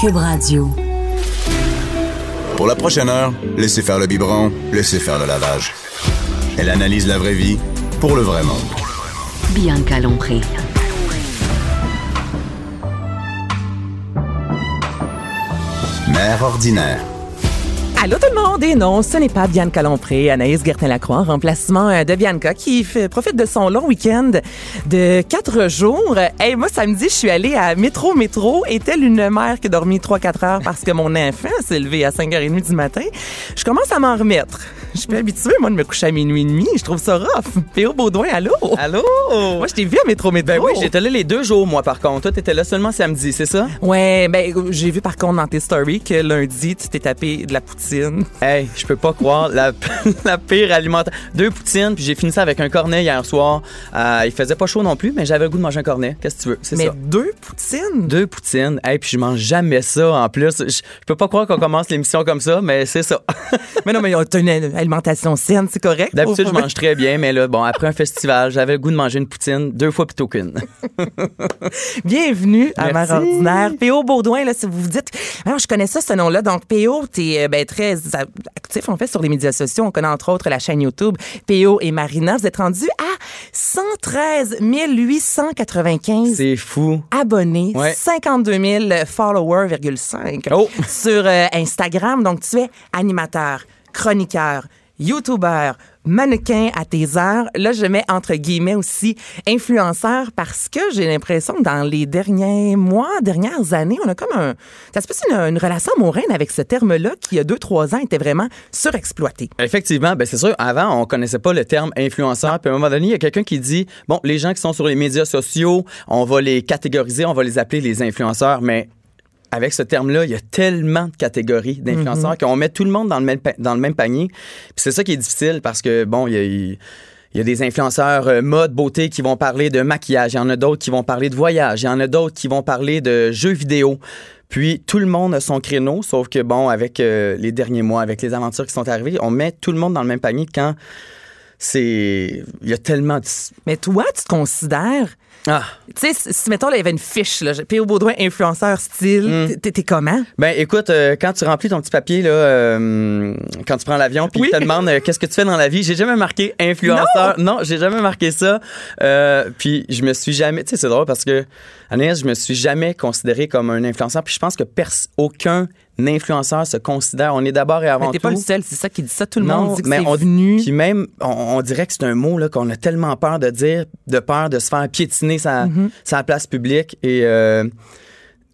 Cube Radio. Pour la prochaine heure, laissez faire le biberon, laissez faire le lavage. Elle analyse la vraie vie pour le vrai monde. Bianca Lompré. Mère ordinaire. Allô tout le monde! Et non, ce n'est pas Bianca Lompré, Anaïs Gertin-Lacroix, en remplacement euh, de Bianca, qui profite de son long week-end de quatre jours. Hey, moi, samedi, je suis allée à Métro Métro, et telle une mère qui a dormi 3-4 heures parce que mon enfant s'est levé à 5h30 du matin? Je commence à m'en remettre. Je suis pas habituée, moi, de me coucher à minuit et demi. Je trouve ça rough. P.O. Baudouin, allô? Allô? Moi, je t'ai vu à Métro Métro. Ben oui, j'étais là les deux jours, moi, par contre. Toi, t'étais là seulement samedi, c'est ça? Ouais, ben, j'ai vu par contre dans tes stories que lundi, tu t'es tapé de la poutine. Hey, je peux pas croire la, la pire alimentation. Deux poutines, puis j'ai fini ça avec un cornet hier soir. Euh, il faisait pas chaud non plus, mais j'avais le goût de manger un cornet. Qu'est-ce que tu veux? C'est Mais deux poutines? Deux poutines. Hey, puis je mange jamais ça en plus. Je, je peux pas croire qu'on commence l'émission comme ça, mais c'est ça. Mais non, mais t'as une alimentation saine, c'est correct? D'habitude, je mange très bien, mais là, bon, après un festival, j'avais le goût de manger une poutine deux fois plutôt qu'une. Bienvenue à Mère. Ordinaire. P.O. Baudouin, là, si vous vous dites, alors, je connais ça, ce nom-là. Donc, P.O., t'es euh, ben, très actif, en fait, sur les médias sociaux. On connaît entre autres la chaîne YouTube P.O. et Marina. Vous êtes rendus à 113 895 C'est fou. abonnés, Ouais. 52 000 followers, virgule 5 Oh. sur euh, Instagram. Donc, tu es animateur, chroniqueur, youtubeur, mannequin à tes heures. Là, je mets entre guillemets aussi influenceur parce que j'ai l'impression que dans les derniers mois, dernières années, on a comme un... Ça se peut une, une relation amoureuse avec ce terme-là qui, il y a deux, trois ans, était vraiment surexploité. Effectivement, ben c'est sûr. Avant, on connaissait pas le terme influenceur. Puis à un moment donné, il y a quelqu'un qui dit bon, les gens qui sont sur les médias sociaux, on va les catégoriser, on va les appeler les influenceurs. Mais avec ce terme-là, il y a tellement de catégories d'influenceurs qu'on met tout le monde dans le même dans le même panier. Puis c'est ça qui est difficile parce que bon, il y a il- il y a des influenceurs euh, mode, beauté qui vont parler de maquillage. Il y en a d'autres qui vont parler de voyage. Il y en a d'autres qui vont parler de jeux vidéo. Puis tout le monde a son créneau, sauf que bon, avec euh, les derniers mois, avec les aventures qui sont arrivées, on met tout le monde dans le même panier quand c'est. Il y a tellement de. Mais toi, tu te considères... Ah! Tu sais, si, mettons, là, il y avait une fiche, là, P.O. Baudouin, influenceur style, t'es- t'es comment? Ben écoute, euh, quand tu remplis ton petit papier, là, euh, quand tu prends l'avion, puis Oui. ils te demandent euh, qu'est-ce que tu fais dans la vie, j'ai jamais marqué influenceur. Non, j'ai jamais marqué ça. Puis je me suis jamais. Tu sais, c'est drôle parce que, Agnès, je me suis jamais considéré comme un influenceur. Puis je pense que pers- aucun influenceur se considère. On est d'abord et avant Mais t'es tout. pas le seul, c'est ça qui dit ça. Tout le Non, monde dit que mais c'est on- venu. Puis même, on, on dirait que c'est un mot là, qu'on a tellement peur de dire, de peur de se faire piétiner sa, Mm-hmm. sa place publique. Et euh,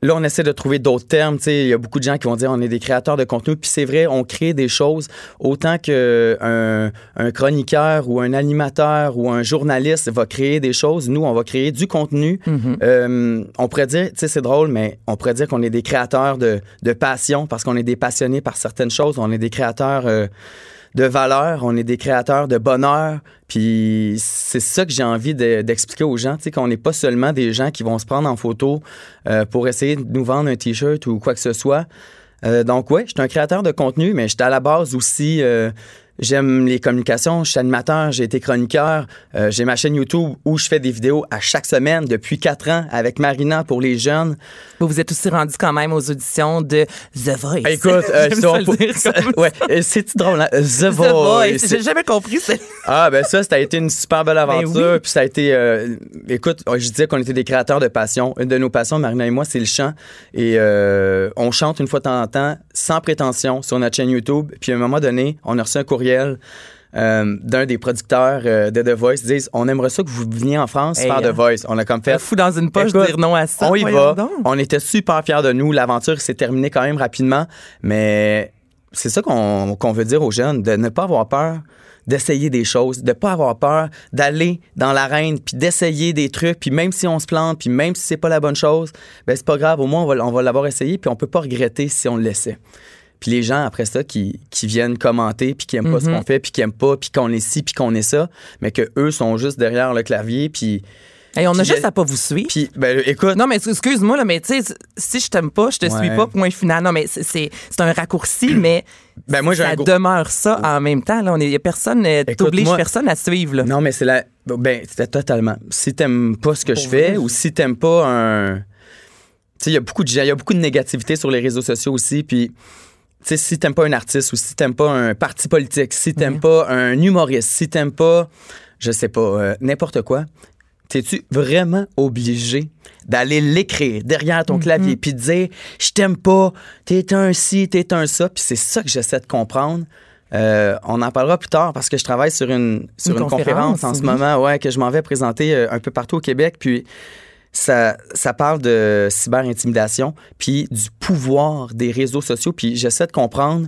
là, on essaie de trouver d'autres termes. Tu sais, Il y a beaucoup de gens qui vont dire on est des créateurs de contenu. Puis c'est vrai, on crée des choses autant qu'un un chroniqueur ou un animateur ou un journaliste va créer des choses. Nous, on va créer du contenu. Mm-hmm. Euh, on pourrait dire, tu sais, c'est drôle, mais on pourrait dire qu'on est des créateurs de, de passion parce qu'on est des passionnés par certaines choses. On est des créateurs euh, de valeur, on est des créateurs de bonheur. Puis c'est ça que j'ai envie de- d'expliquer aux gens, tu sais, qu'on n'est pas seulement des gens qui vont se prendre en photo euh, pour essayer de nous vendre un T-shirt ou quoi que ce soit. Euh, donc, ouais, je suis un créateur de contenu, mais j'étais à la base aussi. euh, J'aime les communications, je suis animateur, j'ai été chroniqueur, euh, j'ai ma chaîne YouTube où je fais des vidéos à chaque semaine depuis quatre ans avec Marina pour les jeunes. Vous vous êtes aussi rendu quand même aux auditions de The Voice. Écoute, euh, ça, ça ouais, euh, c'est drôle, hein? The The Voice. Voice. J'ai jamais compris. c'est- Ah, ben ça, ça a été une super belle aventure. Ben oui. Puis ça a été. euh, écoute, je disais qu'on était des créateurs de passion. Une de nos passions, Marina et moi, c'est le chant. Et on chante une fois de temps en temps, sans prétention, sur notre chaîne YouTube. Puis à un moment donné, on a reçu un courriel. euh, d'un des producteurs euh, de The Voice disent on aimerait ça que vous veniez en France Hey, faire hein? The Voice on a comme fait Fou dans une poche Écoute, dire non à ça. on y va. donc. On était super fiers de nous. L'aventure s'est terminée quand même rapidement. Mais c'est ça qu'on qu'on veut dire aux jeunes, de ne pas avoir peur d'essayer des choses, de pas avoir peur, d'aller dans l'arène, puis d'essayer des trucs, puis même si on se plante, puis même si c'est pas la bonne chose, ben c'est pas grave, au moins on va, on va l'avoir essayé, puis on peut pas regretter si on le laissait. Puis les gens après ça qui, qui viennent commenter, puis qui aiment pas ce qu'on fait, puis qui aiment pas, puis qu'on est ci, puis qu'on est ça, mais que eux sont juste derrière le clavier, puis Hey, on a juste à pas vous suivre. puis ben écoute, Non, mais excuse-moi, là, mais tu sais, si je t'aime pas, je te suis pas, point final. Non, mais c'est- c'est c'est un raccourci, mais Ben, moi, ça gros- demeure ça en même temps. Là, on est, y a personne, euh, t'obliges moi- personne à suivre. Là. Non, mais c'est la. Ben, c'était totalement. Si t'aimes pas ce que je fais ou si t'aimes pas un. Tu sais, il y a beaucoup de gens, il y a beaucoup de négativité sur les réseaux sociaux aussi. Puis, sais, si t'aimes pas un artiste ou si t'aimes pas un parti politique, si t'aimes pas un humoriste, si t'aimes pas, je sais pas, euh, n'importe quoi, t'es-tu vraiment obligé d'aller l'écrire derrière ton clavier puis de dire je t'aime pas, t'es un ci, t'es un ça, puis c'est ça que j'essaie de comprendre. Euh, on en parlera plus tard parce que je travaille sur une sur Une une, conférence, conférence, en ce moment, ouais, que je m'en vais présenter euh, un peu partout au Québec, puis ça, ça parle de cyber-intimidation, puis du pouvoir des réseaux sociaux, puis j'essaie de comprendre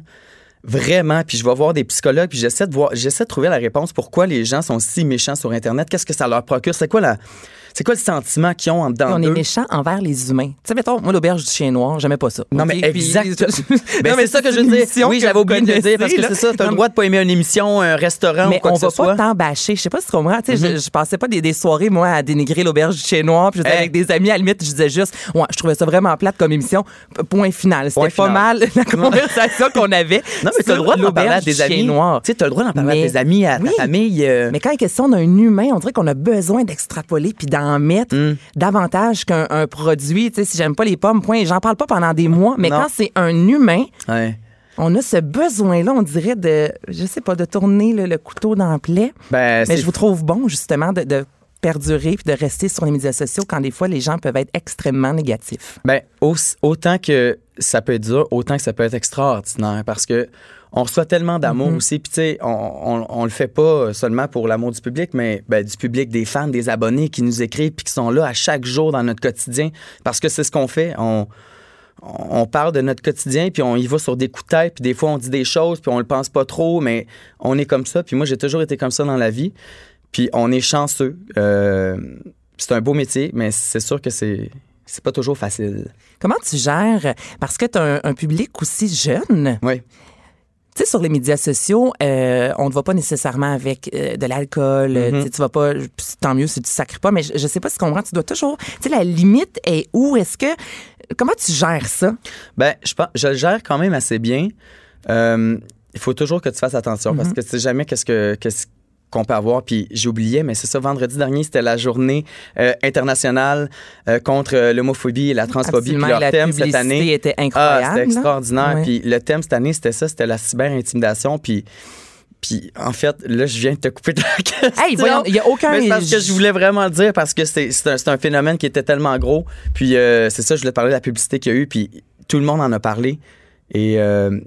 vraiment, puis je vais voir des psychologues, puis j'essaie de voir, j'essaie de trouver la réponse pourquoi les gens sont si méchants sur Internet, qu'est-ce que ça leur procure, c'est quoi la, c'est quoi le sentiment qu'ils ont en dedans on est méchant envers les humains. Tu sais, mettons, moi, l'auberge du chien noir, j'aimais pas ça. Non, mais exact. Non, Ben, c'est ça que je veux dire. Oui, j'avais oublié de le dire parce que c'est ça. Tu as là. le droit de pas aimer une émission, un restaurant Mais ou quoi on que ce va soit. pas tant bâcher. Je sais pas si tu comprends. Tu sais, je, je passais pas des, des soirées, moi, à dénigrer l'auberge du chien noir. Puis j'étais Hey. avec des amis, à la limite, je disais juste, ouais, je trouvais ça vraiment plate comme émission. Point final. C'était pas final. mal la conversation qu'on avait. Non, mais tu as le droit d'en parler à chien amis. Tu sais, le droit d'en parler Mais- à tes amis, à ta famille. euh, Mais quand il est question d'un humain, on dirait qu'on a besoin d'extrapoler puis d'en mettre Hmm. davantage qu'un un produit. Tu sais, si j'aime pas les pommes, point. J'en parle pas pendant des mois. Mais Non. quand c'est un humain, ouais. on a ce besoin-là, on dirait de, je sais pas, de tourner le, le couteau dans le plaie. Ben, Mais je vous trouve bon, justement, de, de perdurer puis de rester sur les médias sociaux quand des fois les gens peuvent être extrêmement négatifs. Ben, autant que ça peut être dur, autant que ça peut être extraordinaire parce que on reçoit tellement d'amour Mm-hmm. aussi. Puis, tu sais, on, on, on le fait pas seulement pour l'amour du public, mais ben, du public, des fans, des abonnés qui nous écrivent puis qui sont là à chaque jour dans notre quotidien parce que c'est ce qu'on fait. On, on parle de notre quotidien, puis on y va sur des coups de tête, puis des fois on dit des choses, puis on le pense pas trop, mais on est comme ça. Puis moi, j'ai toujours été comme ça dans la vie. Puis on est chanceux. Euh, c'est un beau métier, mais c'est sûr que c'est c'est pas toujours facile. Comment tu gères, parce que tu as un, un public aussi jeune, Oui. Tu sais, sur les médias sociaux, euh, on ne va pas nécessairement avec euh, de l'alcool. euh, Mm-hmm. tu vas pas, tant mieux si tu sacres pas, mais je, je sais pas si tu comprends, tu dois toujours. Tu sais, la limite est où? Est-ce que. Comment tu gères ça? Ben, je je le gère quand même assez bien. Euh, il faut toujours que tu fasses attention Mm-hmm. parce que tu sais jamais qu'est-ce que qu'est-ce qu'on peut avoir. Puis j'ai oublié, mais c'est ça, vendredi dernier, c'était la journée euh, internationale euh, contre euh, l'homophobie et la transphobie. Puis leur la thème cette année. était Ah, incroyable. c'était là. extraordinaire. Puis le thème cette année, c'était ça, c'était la cyber-intimidation. Puis, puis en fait, là, je viens de te couper ta question. Hey, voyons, il y a aucun- Mais parce que je voulais vraiment le dire parce que c'est un, un phénomène qui était tellement gros. Puis euh, c'est ça, je voulais parler de la publicité qu'il y a eu. Puis tout le monde en a parlé. Et euh,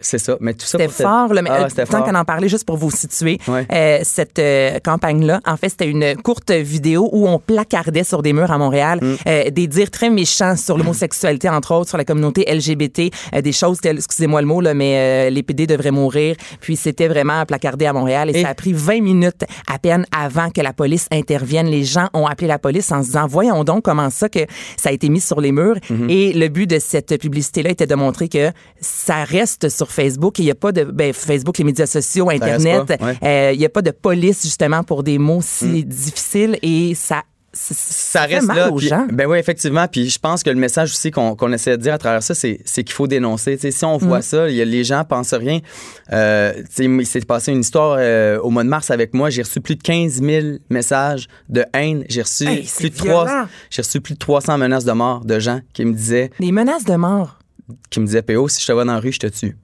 c'est ça. Mais tout ça C'était fort, là, mais Ah, euh, tant qu'on en parlait, juste pour vous situer, Ouais. euh, cette euh, campagne-là, en fait, c'était une courte vidéo où on placardait sur des murs à Montréal Mm. des dires très méchants sur l'homosexualité, entre autres, sur la communauté LGBT, des choses telles, excusez-moi le mot, là, mais les PD devraient mourir. Puis c'était vraiment placardé à Montréal et, Et- ça a pris 20 minutes à peine avant que la police intervienne. Les gens ont appelé la police en se disant, voyons donc comment ça que ça a été mis sur les murs. Mm-hmm. Et le but de cette publicité-là était de montrer que ça reste sur Facebook. Il n'y a pas de ben, Facebook, les médias sociaux, Internet. ouais. euh, Il n'y a pas de police justement pour des mots si difficiles et ça. ça fait reste mal là. aux gens. ben oui, effectivement. Puis je pense que le message aussi qu'on essaie de dire à travers ça, c'est qu'il faut dénoncer. Si on Mm. voit ça, il y a- les gens pensent rien. Euh, il s'est passé une histoire euh, au mois de mars avec moi. J'ai reçu plus de 15 000 messages de haine. J'ai reçu, Hey, reçu plus de 300 menaces de mort de gens qui me disaient, Des menaces de mort. Qui me disaient, PO, si je te vois dans la rue, je te tue.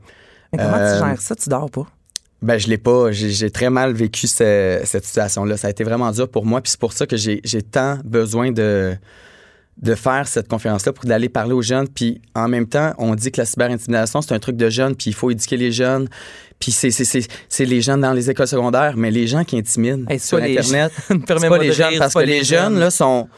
Mais comment Euh, tu gères ça? Tu dors pas? Ben, je l'ai pas. J'ai très mal vécu ce- cette situation-là. Ça a été vraiment dur pour moi. Puis c'est pour ça que j'ai tant besoin de, de faire cette conférence-là pour d'aller parler aux jeunes. Puis en même temps, on dit que la cyber-intimidation, c'est un truc de jeunes, puis il faut éduquer les jeunes. Puis c'est- les jeunes dans les écoles secondaires, mais les gens qui intimident Hey, sur Internet, c'est pas les jeunes. Parce que les jeunes. là, sont...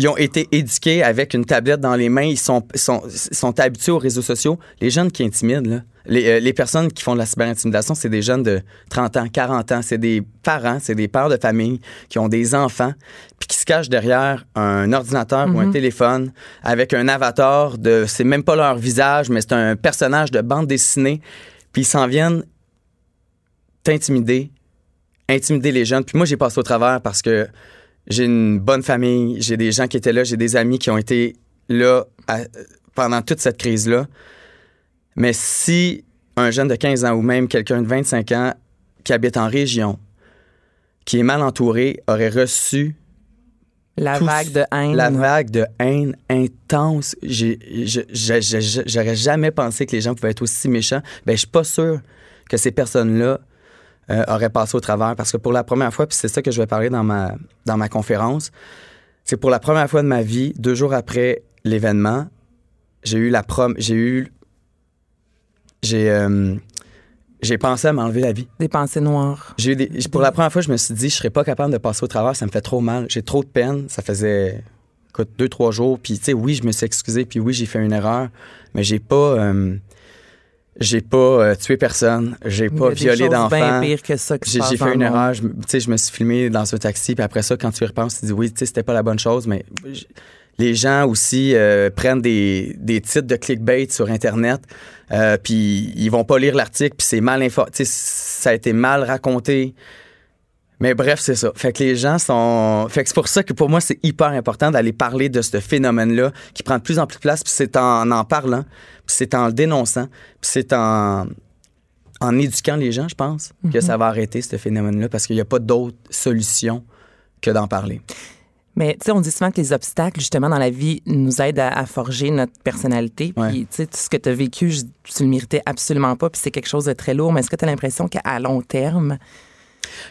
Ils ont été éduqués avec une tablette dans les mains. Ils sont, sont, sont habitués aux réseaux sociaux. Les jeunes qui intimident, là, Les, euh, les personnes qui font de la cyberintimidation, c'est des jeunes de 30 ans, 40 ans. C'est des parents, c'est des pères de famille qui ont des enfants, puis qui se cachent derrière un ordinateur ou un téléphone avec un avatar de. C'est même pas leur visage, mais c'est un personnage de bande dessinée. Puis ils s'en viennent t'intimider, intimider les jeunes. Puis moi, j'ai passé au travers parce que j'ai une bonne famille, j'ai des gens qui étaient là, j'ai des amis qui ont été là à- pendant toute cette crise-là. Mais si un jeune de 15 ans ou même quelqu'un de 25 ans qui habite en région, qui est mal entouré, aurait reçu La vague de haine. la vague de haine intense, j'aurais jamais pensé que les gens pouvaient être aussi méchants. Ben, je suis pas sûr que ces personnes-là euh, auraient passé au travers parce que pour la première fois, puis c'est ça que je vais parler dans ma, dans ma conférence, c'est pour la première fois de ma vie, deux jours après l'événement, j'ai eu la prom, j'ai eu, j'ai, euh, j'ai pensé à m'enlever la vie. Des pensées noires. J'ai eu des- pour la première fois, je me suis dit, je serais pas capable de passer au travers, ça me fait trop mal. J'ai trop de peine. Ça faisait, écoute, deux, trois jours. Puis, tu sais, oui, je me suis excusé, puis oui, j'ai fait une erreur, mais j'ai pas, euh, j'ai pas euh, tué personne, j'ai pas violé d'enfants. pires que ça J'ai fait une monde. erreur. Je, me- tu sais, je me suis filmé dans un taxi, puis après ça, quand tu y repenses, tu dis oui, tu sais, c'était pas la bonne chose, mais les gens aussi euh, prennent des, des titres de clickbait sur Internet, euh, puis ils vont pas lire l'article, puis c'est mal info, tu sais, ça a été mal raconté. Mais bref, c'est ça. Fait que les gens sont. Fait que c'est pour ça que pour moi, c'est hyper important d'aller parler de ce phénomène-là qui prend de plus en plus de place, puis c'est en en parlant, puis c'est en le dénonçant, puis c'est en en éduquant les gens, je pense, que ça va arrêter ce phénomène-là parce qu'il n'y a pas d'autre solution que d'en parler. Mais tu sais, on dit souvent que les obstacles, justement, dans la vie, nous aident à, à forger notre personnalité. Ouais. Puis, tu sais, tout ce que tu as vécu, je- tu le méritais absolument pas. Puis c'est quelque chose de très lourd. Mais est-ce que tu as l'impression qu'à long terme,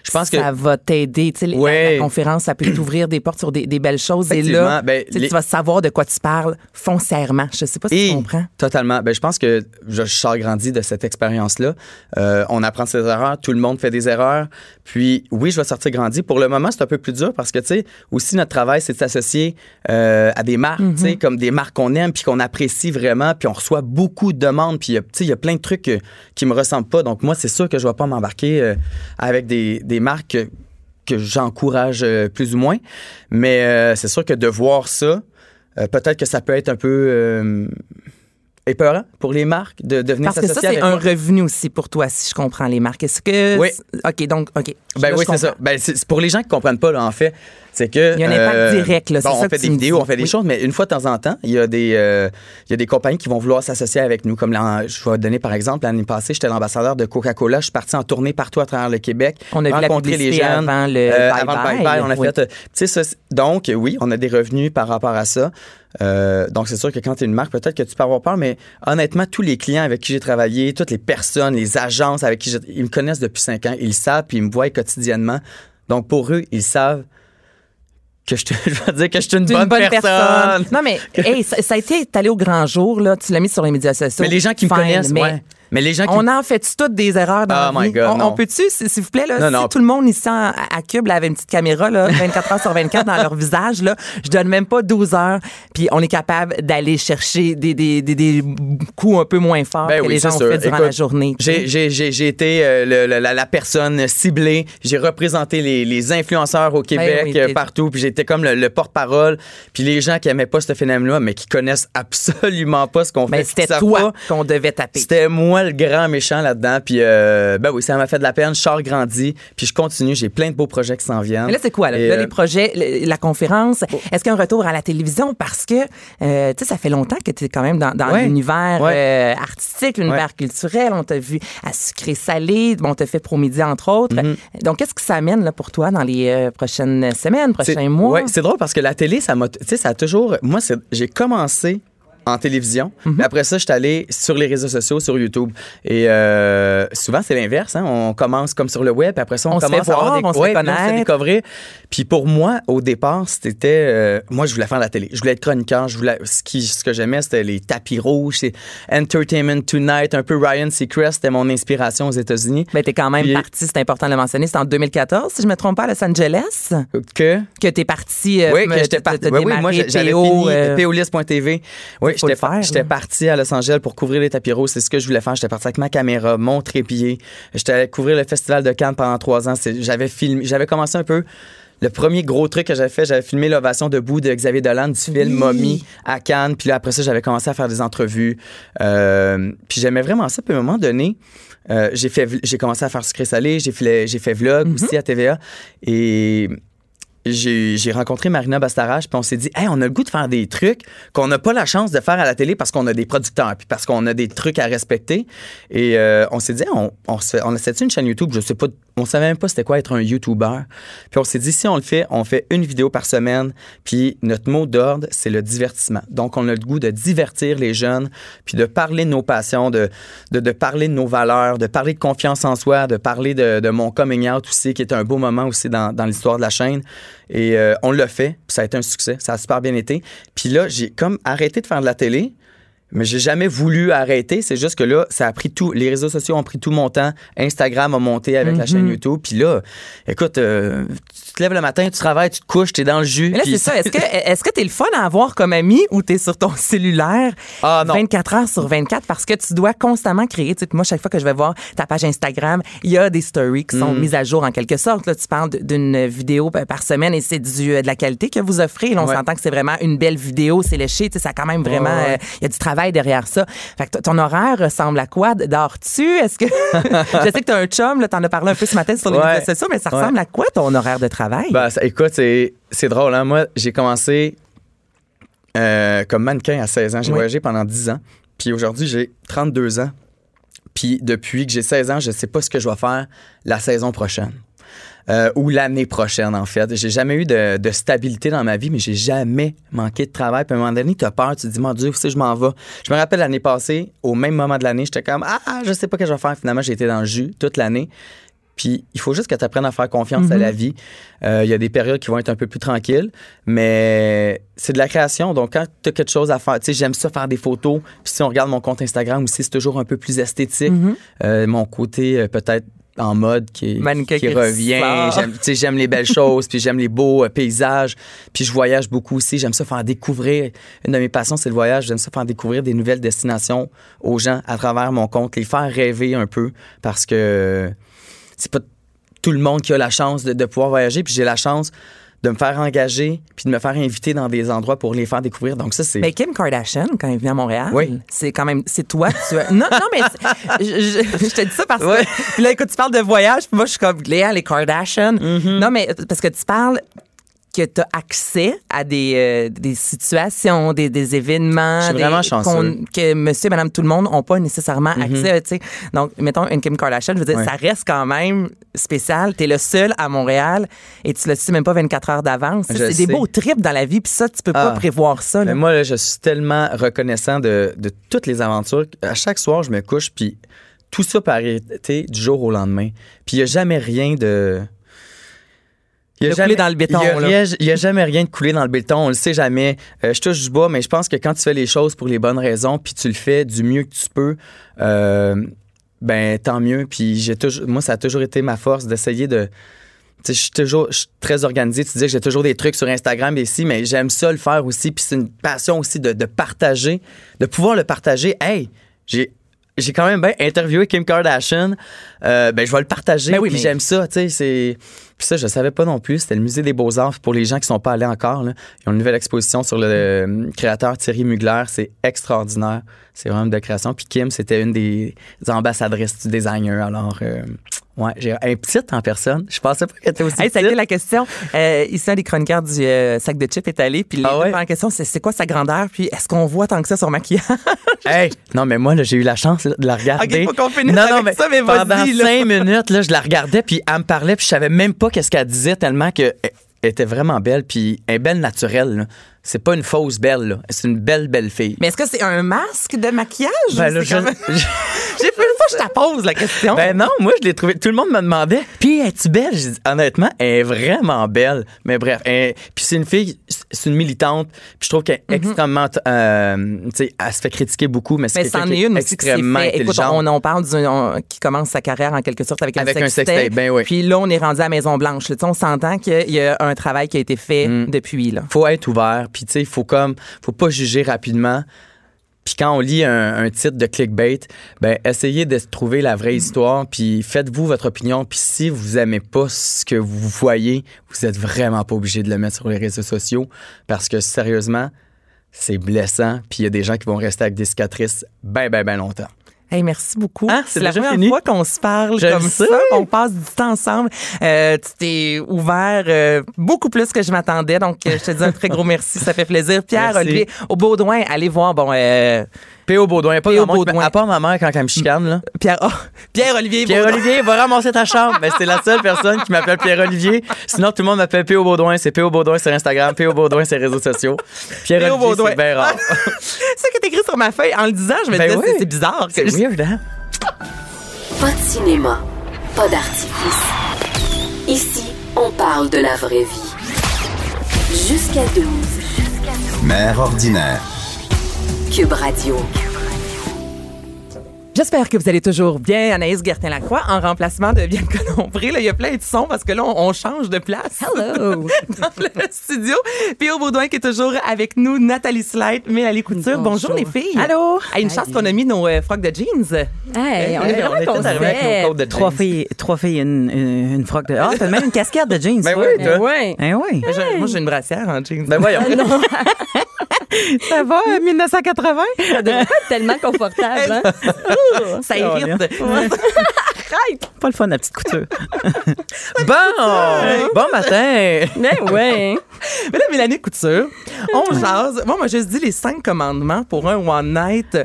Je pense que. ça va t'aider? Tu sais, la- Ouais. la, conférence, ça peut t'ouvrir des portes sur des, des belles choses. Et là, ben, tu sais, les- tu vas savoir de quoi tu parles foncièrement. Je sais pas si Et tu comprends. Totalement. Ben, je pense que je, je sors grandi de cette expérience-là. Euh, on apprend de ses erreurs. Tout le monde fait des erreurs. Puis, oui, je vais sortir grandi. Pour le moment, c'est un peu plus dur parce que, tu sais, aussi, notre travail, c'est de s'associer euh, à des marques, tu sais, comme des marques qu'on aime puis qu'on apprécie vraiment. Puis, on reçoit beaucoup de demandes. Puis, il y a- tu sais, il y a plein de trucs euh, qui me ressemblent pas. Donc, moi, c'est sûr que je vais pas m'embarquer euh, avec des, des marques que, que j'encourage euh, plus ou moins. Mais euh, c'est sûr que de voir ça, euh, peut-être que ça peut être un peu euh, épeurant pour les marques de, de venir Parce que ça, s'associer c'est avec un moi. revenu aussi pour toi, si je comprends les marques. Est-ce que. Oui. OK, donc, OK. Ben oui, c'est ça. Ben, pour les gens qui comprennent pas, là, en fait, c'est que. euh, Il y a un impact direct, là, bon, ça on fait des vidéos, dis. on fait des Oui. choses, mais une fois de temps en temps, il y a des, euh, il y a des compagnies qui vont vouloir s'associer avec nous. Comme l'an- je vais donner par exemple, l'année passée, j'étais l'ambassadeur de Coca-Cola. Je suis parti en tournée partout à travers le Québec. On a vu la rencontrer les jeunes. avant le euh, bye-bye, on a Oui. fait. euh, tu sais, ça, donc, oui, on a des revenus par rapport à ça. Euh, donc, c'est sûr que quand tu es une marque, peut-être que tu peux avoir peur, mais honnêtement, tous les clients avec qui j'ai travaillé, toutes les personnes, les agences avec qui j'ai- ils me connaissent depuis cinq ans, ils le savent, puis ils me voient quotidiennement. Donc, pour eux, ils savent que je, te, je vais dire que je suis une, T'es bonne, personne. Non, mais hey, ça, ça a été allé au grand jour, là. Tu l'as mis sur les médias sociaux. Mais les gens qui me Fine, connaissent, mais ouais. Mais les gens qui On en fait toutes des erreurs dans Oh la my vie? God, on, peut-tu, s'il vous plaît, là, Non, si non. tout le monde ici à, à Cube là, avait une petite caméra là, 24 heures sur 24 dans leur visage, là, je donne même pas 12 heures, puis on est capable d'aller chercher des, des, des, des coups un peu moins forts Ben que oui, les gens ont sûr. fait durant Écoute, la journée. J'ai, été euh, le- le- la, la personne ciblée. J'ai représenté les, les influenceurs au Québec, Ben oui, euh, partout. Puis j'étais comme le, le porte-parole. Puis les gens qui aimaient pas ce phénomène-là, mais qui connaissent absolument pas ce qu'on Ben, fait. c'était toi qu'on devait taper. C'était moi le grand méchant là-dedans. Puis euh, ben oui, ça m'a fait de la peine. Je sors grandi. Puis je continue. J'ai plein de beaux projets qui s'en viennent. Mais là, c'est quoi? Là, Là, euh, les projets, le- la conférence, est-ce qu'il y a un retour à la télévision? Parce que, euh, tu sais, ça fait longtemps que tu es quand même dans, dans Ouais. l'univers Ouais. euh, artistique, l'univers culturel. On t'a vu à sucré-salé, bon, on t'a fait Promidi, entre autres. Mm-hmm. Donc, qu'est-ce que ça amène là, pour toi dans les prochaines semaines, prochains mois? Ouais, c'est drôle parce que la télé, ça m'a. Tu sais, ça a toujours. Moi, j'ai commencé en télévision. Mais après ça, je suis allé sur les réseaux sociaux, sur YouTube. Et euh, souvent, c'est l'inverse. hein. On commence comme sur le web, puis après ça, on, On se commence à avoir voir, des on se ouais, on découvrir. Puis pour moi, au départ, c'était. euh, moi, je voulais faire la télé. Je voulais être chroniqueur. Je voulais, ce, qui, ce que j'aimais, c'était les tapis rouges, c'est Entertainment Tonight, un peu Ryan Seacrest. C'était mon inspiration aux États-Unis. Ben, t'es quand même Puis- parti, c'est important de le mentionner, c'est en 2014, si je me trompe pas, à Los Angeles, Que? que t'es parti. euh, Oui, que j'étais parti. Oui, moi, j'avais PO, fini POLIS.tv. Oui, j'étais parti à Los Angeles pour couvrir les tapis rouges. C'est ce que je voulais faire. J'étais parti avec ma caméra, mon trépied. J'étais allé couvrir le festival de Cannes pendant trois ans. J'avais filmé, j'avais commencé un peu. Le premier gros truc que j'avais fait, j'avais filmé l'ovation debout de Xavier Dolan du film Mommy à Cannes. Puis là, après ça, j'avais commencé à faire des entrevues. Euh, puis j'aimais vraiment ça. Puis à un moment donné, euh, j'ai commencé à faire sucré salé. J'ai fait, j'ai fait vlog aussi à TVA. Et j'ai rencontré Marina Bastarache, puis on s'est dit, hey, on a le goût de faire des trucs qu'on n'a pas la chance de faire à la télé parce qu'on a des producteurs, puis parce qu'on a des trucs à respecter. Et euh, on s'est dit, on, on, on essaie une chaîne YouTube, je sais pas, on savait même pas c'était quoi être un YouTuber. Puis on s'est dit, si on le fait, on fait une vidéo par semaine, puis notre mot d'ordre, c'est le divertissement. Donc, on a le goût de divertir les jeunes, puis de parler de nos passions, de, parler de nos valeurs, de parler de confiance en soi, de parler de, mon coming out aussi, qui est un beau moment aussi dans, dans l'histoire de la chaîne. Et euh, on l'a fait, puis ça a été un succès, ça a super bien été. Puis là, j'ai comme arrêté de faire de la télé, mais j'ai jamais voulu arrêter. C'est juste que là, ça a pris tout. Les réseaux sociaux ont pris tout mon temps. Instagram a monté avec la chaîne YouTube. Puis là, écoute, euh, tu te lèves le matin, tu travailles, tu te couches, tu es dans le jus. Mais là, c'est ça. Est-ce que est-ce que t'es le fun à avoir comme ami ou t'es sur ton cellulaire Ah, non. 24 heures sur 24 parce que tu dois constamment créer? Tu sais, moi, chaque fois que je vais voir ta page Instagram, il y a des stories qui Mm. sont mises à jour en quelque sorte. Là, tu parles d'une vidéo par semaine et c'est du, euh, de la qualité que vous offrez. Là, on Ouais. s'entend que c'est vraiment une belle vidéo, c'est léché. Tu sais, ça a quand même vraiment, Ouais, ouais. euh, il y a du travail derrière ça. Fait que ton horaire ressemble à quoi? Dors-tu? Est-ce que, je sais que t'as un chum, là, t'en as parlé un peu ce matin sur les Ouais. médias sociaux, mais ça Ouais. ressemble à quoi ton horaire de travail? Ben, ça- écoute, c'est, c'est drôle. Hein? Moi, j'ai commencé euh, comme mannequin à 16 ans. J'ai Oui. voyagé pendant 10 ans. Puis aujourd'hui, j'ai 32 ans. Puis depuis que j'ai 16 ans, je sais pas ce que je vais faire la saison prochaine. Euh, ou l'année prochaine, en fait. J'ai jamais eu de, de stabilité dans ma vie, mais j'ai jamais manqué de travail. Puis à un moment donné, tu as peur, tu te dis, mon Dieu, que je m'en vais? Je me rappelle l'année passée, au même moment de l'année, j'étais comme, ah, je sais pas ce que je vais faire. Finalement, j'ai été dans le jus toute l'année. Puis il faut juste que tu apprennes à faire confiance à la vie. Euh, Il y a des périodes qui vont être un peu plus tranquilles, mais c'est de la création. Donc quand tu as quelque chose à faire, tu sais, j'aime ça faire des photos. Puis si on regarde mon compte Instagram aussi, c'est toujours un peu plus esthétique. Euh, mon côté peut-être en mode qui, Mannequin qui qui revient. j'aime les belles choses, puis j'aime les beaux euh, paysages. Puis je voyage beaucoup aussi. J'aime ça faire découvrir. Une de mes passions, c'est le voyage. J'aime ça faire découvrir des nouvelles destinations aux gens à travers mon compte, les faire rêver un peu parce que c'est pas tout le monde qui a la chance de, de pouvoir voyager. Puis j'ai la chance de me faire engager puis de me faire inviter dans des endroits pour les faire découvrir. Donc ça, c'est... Mais Kim Kardashian, quand elle vient à Montréal, Oui. c'est quand même, c'est toi. Tu as- non, non, mais je, je- je te dis ça parce que puis là, écoute, tu parles de voyage, puis moi, je suis comme Léa, les Kardashian. Mm-hmm. Non, mais parce que tu parles que tu as accès à des, euh, des situations, des, des événements. Je suis vraiment Que monsieur et madame tout le monde n'ont pas nécessairement accès. tu sais. Donc, mettons, une Kim Kardashian, je veux dire. Ouais. ça reste quand même spécial. Tu es le seul à Montréal et tu le sais même pas 24 heures d'avance. C'est des beaux trips dans la vie, puis ça, tu peux pas Ah. prévoir ça. là. Mais moi, là, je suis tellement reconnaissant de, de toutes les aventures. À chaque soir, je me couche, puis tout ça peut arrêter du jour au lendemain. Puis il n'y a jamais rien de... Il y De couler dans le béton, Il y a là. rien- il y a jamais rien de couler dans le béton. On le sait jamais. Euh, je touche du bois, mais je pense que quand tu fais les choses pour les bonnes raisons, puis tu le fais du mieux que tu peux, euh, ben tant mieux. Puis j'ai toujours, moi, ça a toujours été ma force d'essayer de. Je suis toujours très organisé. Tu disais que j'ai toujours des trucs sur Instagram et ici, mais j'aime ça le faire aussi. Puis c'est une passion aussi de, de partager, de pouvoir le partager. Hey, j'ai. J'ai quand même bien interviewé Kim Kardashian. Euh, ben, je vais le partager. Ben oui, mais- j'aime ça. Tu sais, c'est. Puis ça, je savais pas non plus. C'était le musée des Beaux-Arts. Pour les gens qui sont pas allés encore, là, ils ont une nouvelle exposition sur le euh, créateur Thierry Mugler. C'est extraordinaire. C'est vraiment de création. Puis Kim, c'était une des ambassadrices du designer. Alors, euh, ouais, j'ai un petit en personne. Je pensais pas qu'elle était aussi Hey, ça a petite. été la question. Euh, ici, un des chroniqueurs du euh, sac de chips est allé. Puis Ah ouais? questions, c'est c'est quoi sa grandeur? Puis est-ce qu'on voit tant que ça sur maquillage? Hey, non, mais moi, là, j'ai eu la chance là, de la regarder. Ok, faut qu'on finisse non, non, mais ça, mais pendant cinq minutes, là, je la regardais, puis elle me parlait, puis je savais même pas qu'est-ce qu'elle disait tellement que elle était vraiment belle, puis elle est belle naturelle. là. C'est pas une fausse belle, là. C'est une belle, belle fille. Mais est-ce que c'est un masque de maquillage? Ben, là, je- J'ai plus fois que je te pose la question. Ben non, moi je l'ai trouvé. Tout le monde me demandait. Puis es-tu belle J'ai dit, honnêtement, elle est vraiment belle. Mais bref, elle- puis c'est une fille, c'est une militante. Puis je trouve qu'elle est extrêmement, euh, tu sais, elle se fait critiquer beaucoup, mais c'est mais quelqu'un c'en qui est une aussi qui extrêmement fait. Écoute, on, on parle d'une qui commence sa carrière en quelque sorte avec un Avec un sextape. ben oui. Puis là, on est rendu à Maison Blanche. là. Tu sais, On s'entend qu'il y a un travail qui a été fait Mm. depuis là. faut être ouvert puis tu sais il faut comme faut pas juger rapidement Puis quand on lit un, titre de clickbait, ben essayez de trouver la vraie histoire, puis faites-vous votre opinion. Puis si vous aimez pas ce que vous voyez, vous êtes vraiment pas obligé de le mettre sur les réseaux sociaux, parce que sérieusement, c'est blessant. Puis il y a des gens qui vont rester avec des cicatrices ben ben ben longtemps. Hey, merci beaucoup. Ah, c'est la première fini? fois qu'on se parle Je comme ça. On passe du temps ensemble. Euh, tu t'es ouvert euh, beaucoup plus que je m'attendais. Donc, euh, je te dis un très gros merci. Ça fait plaisir. Pierre, Merci. Olivier, au Baudouin, allez voir. Bon, euh, P.O. Baudouin, pas P.O. Baudouin. à part ma mère quand elle me chicane, là. Pierre, oh, Pierre Olivier. Baudouin. Pierre-Olivier, va ramasser ta chambre. Ben, c'est la seule personne qui m'appelle Pierre-Olivier. Sinon, tout le monde m'appelle P.O. Baudouin. C'est P.O. Baudouin sur Instagram, P.O. Baudouin sur les réseaux sociaux. Pierre-Olivier, Baudouin. c'est bien rare. C'est ça qui est écrit sur ma feuille en le disant. Je me Ben disais, oui. c'est- bizarre. C'est que- weird, hein? Pas de cinéma, pas d'artifice. Ici, on parle de la vraie vie. Jusqu'à 12. Mère ordinaire. Cube Radio. J'espère que vous allez toujours bien. Anaïs Gertin-Lacroix en remplacement de Bianca Lompré. Là, il y a plein de sons parce que là, on, on change de place. Hello. dans le studio. Puis au Baudouin qui est toujours avec nous, Nathalie Slide, Mélanie Couture. Bonjour, Bonjour. les filles. Allô? Hey, une chance qu'on a mis nos euh, frocs de jeans. Hey, on est vraiment on est tous arrivés avec nos concept. de Trois filles, trois filles, une, une, une froc de. Ah, t'as même une casquette de jeans. Ben toi. oui, toi. Eh ouais. Eh oui. Je- Moi, j'ai une brassière en jeans. Ben voyons. Ça va, euh, 1980? Ça devrait pas être tellement confortable, hein? ça irrite. Pas le fun, la petite couture. Bon! Bon matin! Mais ouais. Mais là, Mélanie Couture, on jase. Bon, moi, je dis les cinq commandements pour un one night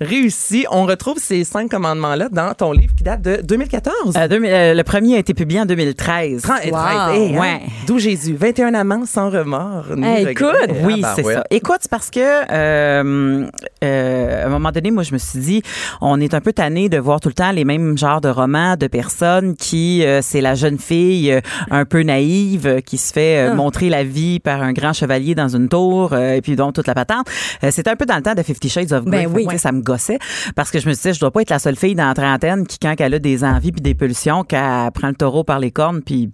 réussi. On retrouve ces cinq commandements-là dans ton livre qui date de 2014. Euh, 2000, euh, le premier a été publié en 2013. 30 et Wow. 13. Hey, hein? D'où Jésus. 21 amants sans remords. regret. écoute. Oui, Ah, ben c'est ouais. ça. Écoute, parce que euh, moment donné, moi, je me suis dit, on est un peu tanné de voir tout le temps les mêmes genres de romans de personnes qui, euh, c'est la jeune fille euh, un peu naïve euh, qui se fait euh, montrer la vie par un grand chevalier dans une tour euh, et puis donc toute la patente. Euh, C'était un peu dans le temps de Fifty Shades of Grey. Ben oui. Ça me gossait parce que je me disais, je dois pas être la seule fille dans la trentaine qui, quand elle a des envies puis des pulsions, qu'elle prend le taureau par les cornes puis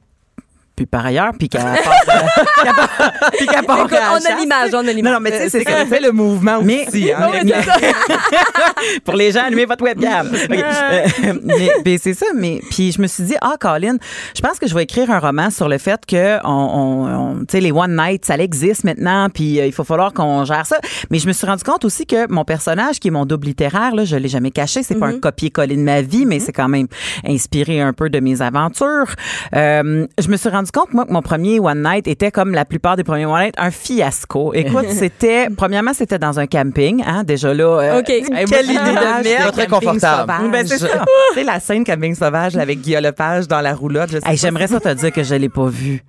puis par ailleurs, puis qu'elle part, euh, qu'elle part- puis qu'elle part Écoute, à la on a chasse. l'image, on a l'image. Non, non, mais tu sais, c'est C'est ça. fait le mouvement Mais- aussi. Hein. Pour les gens, allumez votre webcam. OK. Euh, mais, mais c'est ça. Mais puis je me suis dit, ah, Colin, je pense que je vais écrire un roman sur le fait que on, on- on- tu sais, les one night, ça existe maintenant, puis euh, il faut falloir qu'on gère ça. Mais je me suis rendu compte aussi que mon personnage, qui est mon double littéraire, là, je l'ai jamais caché, c'est pas un copier-coller de ma vie, mais c'est quand même inspiré un peu de mes aventures. Euh, je me suis rendu compte moi que mon premier one night était comme la plupart des premiers one night, un fiasco. Écoute, c'était premièrement c'était dans un camping, hein, déjà là. euh, OK. Quelle idée de merde. Très confortable. sauvage. Ben, c'est ça. Tu sais, la scène camping sauvage avec Guillaume Lepage dans la roulotte. Hey, j'aimerais ça te dire que je l'ai pas vu.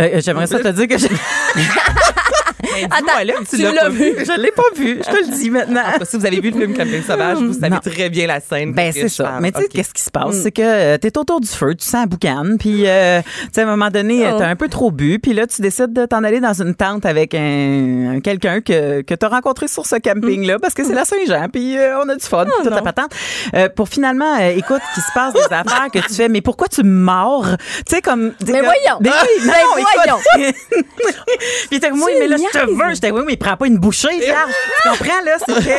Euh, j'aimerais ça te dire que je, Attends, là, tu l'as vu. je l'ai pas vu. Je te le dis maintenant. pas. Si vous avez vu le film Camping sauvage, vous savez Non. très bien la scène. Ben c'est ça. parle. Mais tu sais qu'est-ce qui se passe, c'est que euh, t'es autour du feu, tu sens la boucane, puis euh, tu sais à un moment donné Oh. t'as un peu trop bu, puis là tu décides de t'en aller dans une tente avec un, un quelqu'un que que t'as rencontré sur ce camping là, parce que c'est la Saint-Jean, puis euh, on a du fun, puis toute la patente. Euh, pour finalement, écoute, qu'il se passe des affaires que tu fais, mais pourquoi tu mords? Tu sais comme. Mais voyons. Ben oui, non, Ben écoute. puis Tu mais là je te. Veux, j'étais oui, mais prends pas une bouchée, Serge. tu comprends là, c'était.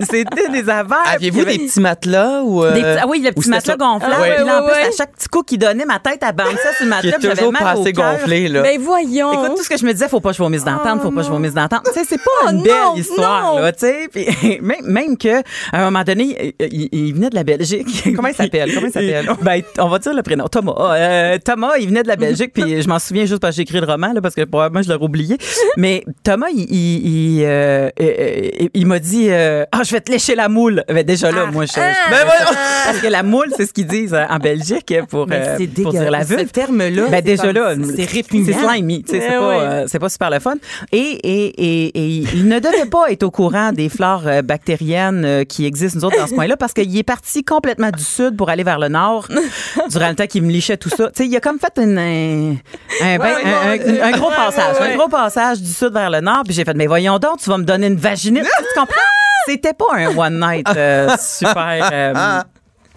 C'était des affaires. Aviez-vous des petits matelas ou. euh, des petits- ah oui, le petit matelas ça? gonflable. Ah ouais, Puis là, en ouais, plus, à chaque petit coup qu'il donnait, ma tête, bounçait sur le Qui matelas. est puis j'avais toujours pas assez gonflé, là. Ben voyons. Écoute, tout ce que je me disais, faut pas que je vomisse d'entendre, faut pas que je vomisse d'entendre. Tu sais, c'est pas Oh une belle non, histoire, non. là, tu sais. Puis même, même que, à un moment donné, il, venait de la Belgique. Comment il s'appelle? Comment il s'appelle? Ben, on va dire le prénom. Thomas. Euh, Thomas, il venait de la Belgique, puis je m'en souviens juste parce que j'ai écrit le roman, là, parce que probablement je l'aurais oublié. Mais Thomas, il, il, il, euh, euh, il m'a dit, euh, ah, je vais te lécher la moule. Ben, déjà là, moi, je, je- Ben voyons! parce que la moule, c'est ce qu'ils disent euh, en Belgique pour, Mais euh, c'est pour dire la dégueulasse. Ce vulve. terme-là. Ben déjà là, c'est répugnant. C'est slimy, c'est pas, oui. euh, c'est pas super le fun. Et, et, et, et il ne devait pas être au courant des flores euh, bactériennes euh, qui existent nous autres dans ce coin-là parce qu'il est parti complètement du sud pour aller vers le nord durant le temps qu'il me lichait tout ça. Tu sais, il a comme fait une, un, un, un- un- un gros passage, un gros passage du sud vers le nord. Puis j'ai fait, mais voyons donc, tu vas me donner une vaginite, tu comprends? C'était pas un one night euh, super. euh,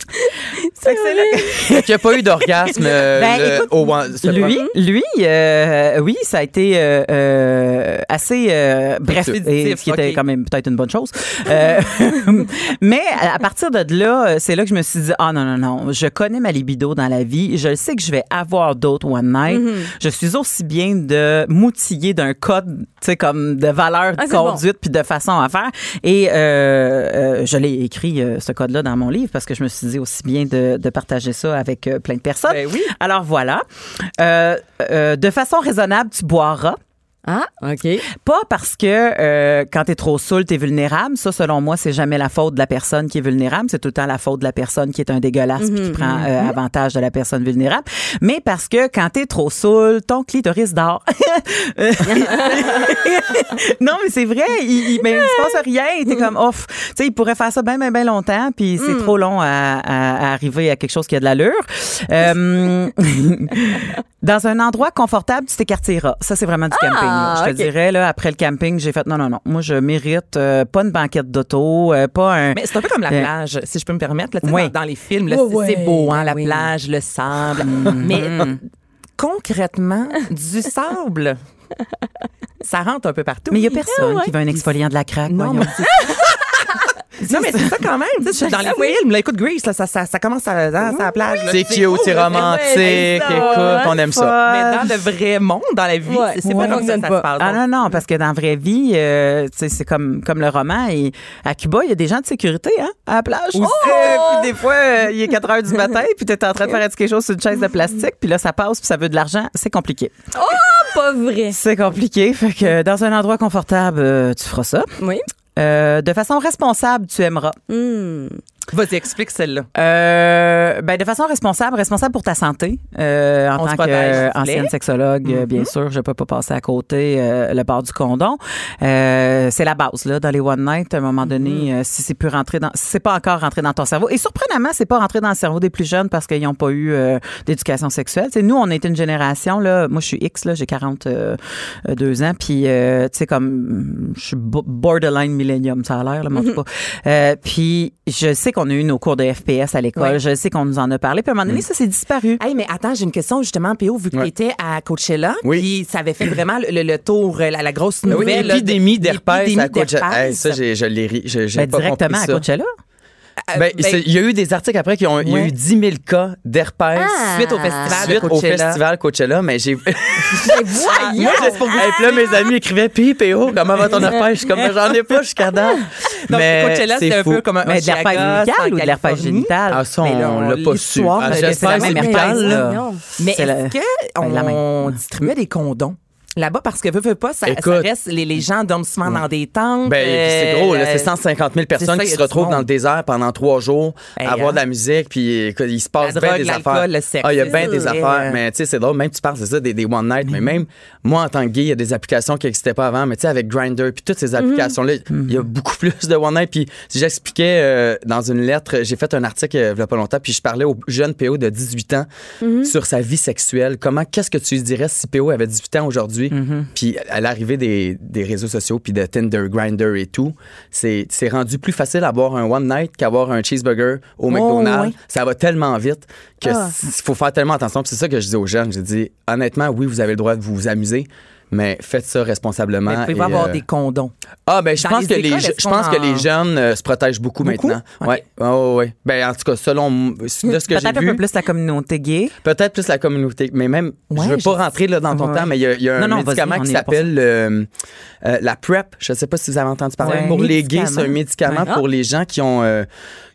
Fait que c'est là que- Fait qu'il n'y a pas eu d'orgasme euh, Ben, le- écoute, au one- ce Lui, lui, euh, oui, ça a été euh, euh, assez euh, bref, et ce qui était ok. quand même peut-être une bonne chose. Euh, mais à à partir de là, c'est là que je me suis dit, ah non non non, je connais ma libido dans la vie, je sais que je vais avoir d'autres one night. Mm-hmm. Je suis aussi bien de m'outiller d'un code, tu sais comme de valeur Ah, de c'est bon. conduite puis de façon à faire. Et euh, euh, je l'ai écrit euh, ce code-là dans mon livre parce que je me suis dit aussi bien de, de partager ça avec euh, plein de personnes. Ben oui. Alors voilà. Euh, euh, de façon raisonnable, tu boiras. Ah, OK. Pas parce que euh, quand t'es trop saoul, t'es vulnérable. Ça, selon moi, c'est jamais la faute de la personne qui est vulnérable. C'est tout le temps la faute de la personne qui est un dégueulasse puis qui prend euh, avantage de la personne vulnérable. Mais parce que quand t'es trop saoul, ton clitoris dort. Non, mais c'est vrai. Il, il, mais il se passe rien. T'es comme, off. Tu sais, il pourrait faire ça bien, bien, bien longtemps. Puis c'est trop long à, à- à arriver à quelque chose qui a de l'allure. Euh, dans un endroit confortable, tu t'écartilleras. Ça, c'est vraiment du camping. Là. Je te dirais, là, après le camping, j'ai fait non, non, non. Moi, je mérite euh, pas une banquette d'auto, euh, pas un. Mais c'est un peu comme la Euh, plage, si je peux me permettre. Là, Oui. dans, dans les films, là, Oui, c'est oui. beau, hein, la Oui. plage, le sable. Mais euh, concrètement, du sable, ça rentre un peu partout. Mais il y a personne qui veut un exfoliant de la craque. Non, mais Non, mais c'est ça quand même. Tu sais, dans les films, là, écoute, Grease, là, ça, ça, ça commence à, hein, à la plage. là. C'est cute, c'est romantique, Ouais, c'est ça, écoute, on aime ça. Mais dans le vrai monde, dans la vie, Ouais. c'est Ouais. pas comme ça que ça se Pas. passe. Ah non, non, parce que dans la vraie vie, euh, tu sais, c'est comme, comme le roman. Et à Cuba, il y a des gens de sécurité hein, à la plage. Aussi. Euh, puis des fois, euh, il est 4 heures du matin, puis tu es en train de faire quelque chose sur une chaise de plastique, puis là, ça passe, puis ça veut de l'argent. C'est compliqué. Pas vrai. C'est compliqué. Fait que dans un endroit confortable, euh, tu feras ça. Oui. Euh, de façon responsable, tu aimeras. Hmm. Vas-y, explique celle-là. Euh, ben de façon responsable, responsable pour ta santé. Euh, en On tant qu'ancienne sexologue, euh, bien sûr, je peux pas passer à côté euh, le bord du condom. Euh, c'est la base là dans les one night. À un moment donné, euh, si c'est plus rentré dans, si c'est pas encore rentré dans ton cerveau. Et surprenamment, c'est pas rentré dans le cerveau des plus jeunes parce qu'ils n'ont pas eu d'éducation sexuelle. Tu sais, nous, on est une génération là. Moi, je suis X là, j'ai 42 ans, puis euh, tu sais comme je suis bo- borderline millennium, ça a l'air là, tout cas. Euh, puis je sais qu'on a eu nos cours de FPS à l'école. Ouais. Je sais qu'on nous en a parlé. Puis à un moment donné, ça s'est disparu. Hey, mais attends, j'ai une question justement, PO, vu que Ouais. tu étais à Coachella, Oui. puis ça avait fait vraiment le, tour, euh, la, la grosse Oui, nouvelle. de- L'épidémie d'herpès à Coachella. Hey, ça, je l'ai ri. Je- j'ai Ben, pas directement compris à. Coachella? Euh, Ben, ben, il y a eu des articles après qui ont. Il y a eu 10 000 cas d'herpès. Suite au festival Suite de au Coachella. festival Coachella, mais j'ai. Voyons. Moi, juste pour vous. Puis là, mes amis écrivaient Puis, PO, comment va ton herpès? Je suis comme, j'en ai pas, je suis cadavre. Donc, mais Coachella, c'est un peu comme un Mais de l'herpès médical ou de l'herpès génital? Ah, ça, on l'a pas su. Ah, J'espère que c'est médical, là. Mais est-ce qu'on distribuait des condoms? Là-bas, parce que veux, veux pas, ça, reste, les, les gens dorment souvent dans des tentes. Ben, euh, c'est gros, là, euh, c'est 150 000 personnes ça, qui se retrouvent dans le désert pendant trois jours, Hey, à avoir hein. de la musique, puis il se passe bien des affaires. le sexe, ah, il y a bien des affaires, euh, mais tu sais, c'est drôle, même tu parles, c'est ça, des, des one night, mais même moi, en tant que gay, il y a des applications qui n'existaient pas avant, mais tu sais, avec Grindr, puis toutes ces applications-là, il y a beaucoup plus de one night, puis si j'expliquais euh, dans une lettre, j'ai fait un article euh, il y a pas longtemps, puis je parlais au jeune PO de 18 ans sur sa vie sexuelle, comment, qu'est-ce que tu lui dirais si PO avait 18 ans aujourd'hui, puis à l'arrivée des, des réseaux sociaux, puis de Tinder, Grindr et tout, c'est c'est rendu plus facile d'avoir un one night qu'avoir un cheeseburger au McDonald's. ouais. Ça va tellement vite que Ah. faut faire tellement attention. Puis c'est ça que je dis aux jeunes. J'ai dit, honnêtement, oui, vous avez le droit de vous amuser, mais faites ça responsablement. Vous pouvez et, avoir euh, des condoms? Ah, ben, je pense que les, je, pense que les jeunes euh, se protègent beaucoup, Beaucoup? maintenant. Ok. Ouais. Ouais, ouais. Ben, en tout cas, selon m- de ce que Peut-être j'ai un peu vu, plus la communauté gay. peut-être plus la communauté, mais même, Ouais, je veux pas rentrer là, dans ton Ouais. temps, mais il y a, il y a un Non, médicament qui s'appelle euh, la PrEP. Je sais pas si vous avez entendu parler. Pour les gays, c'est un Médicament. pour les gens qui ont,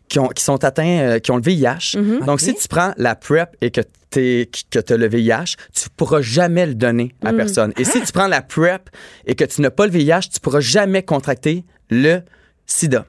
qui ont qui sont atteints, euh, qui ont le VIH. Donc, si tu prends la PrEP et que t'es- que tu as le VIH, tu pourras jamais le donner à personne. Et si tu prends la PrEP et que tu n'as pas le VIH, tu pourras jamais contracter le sida.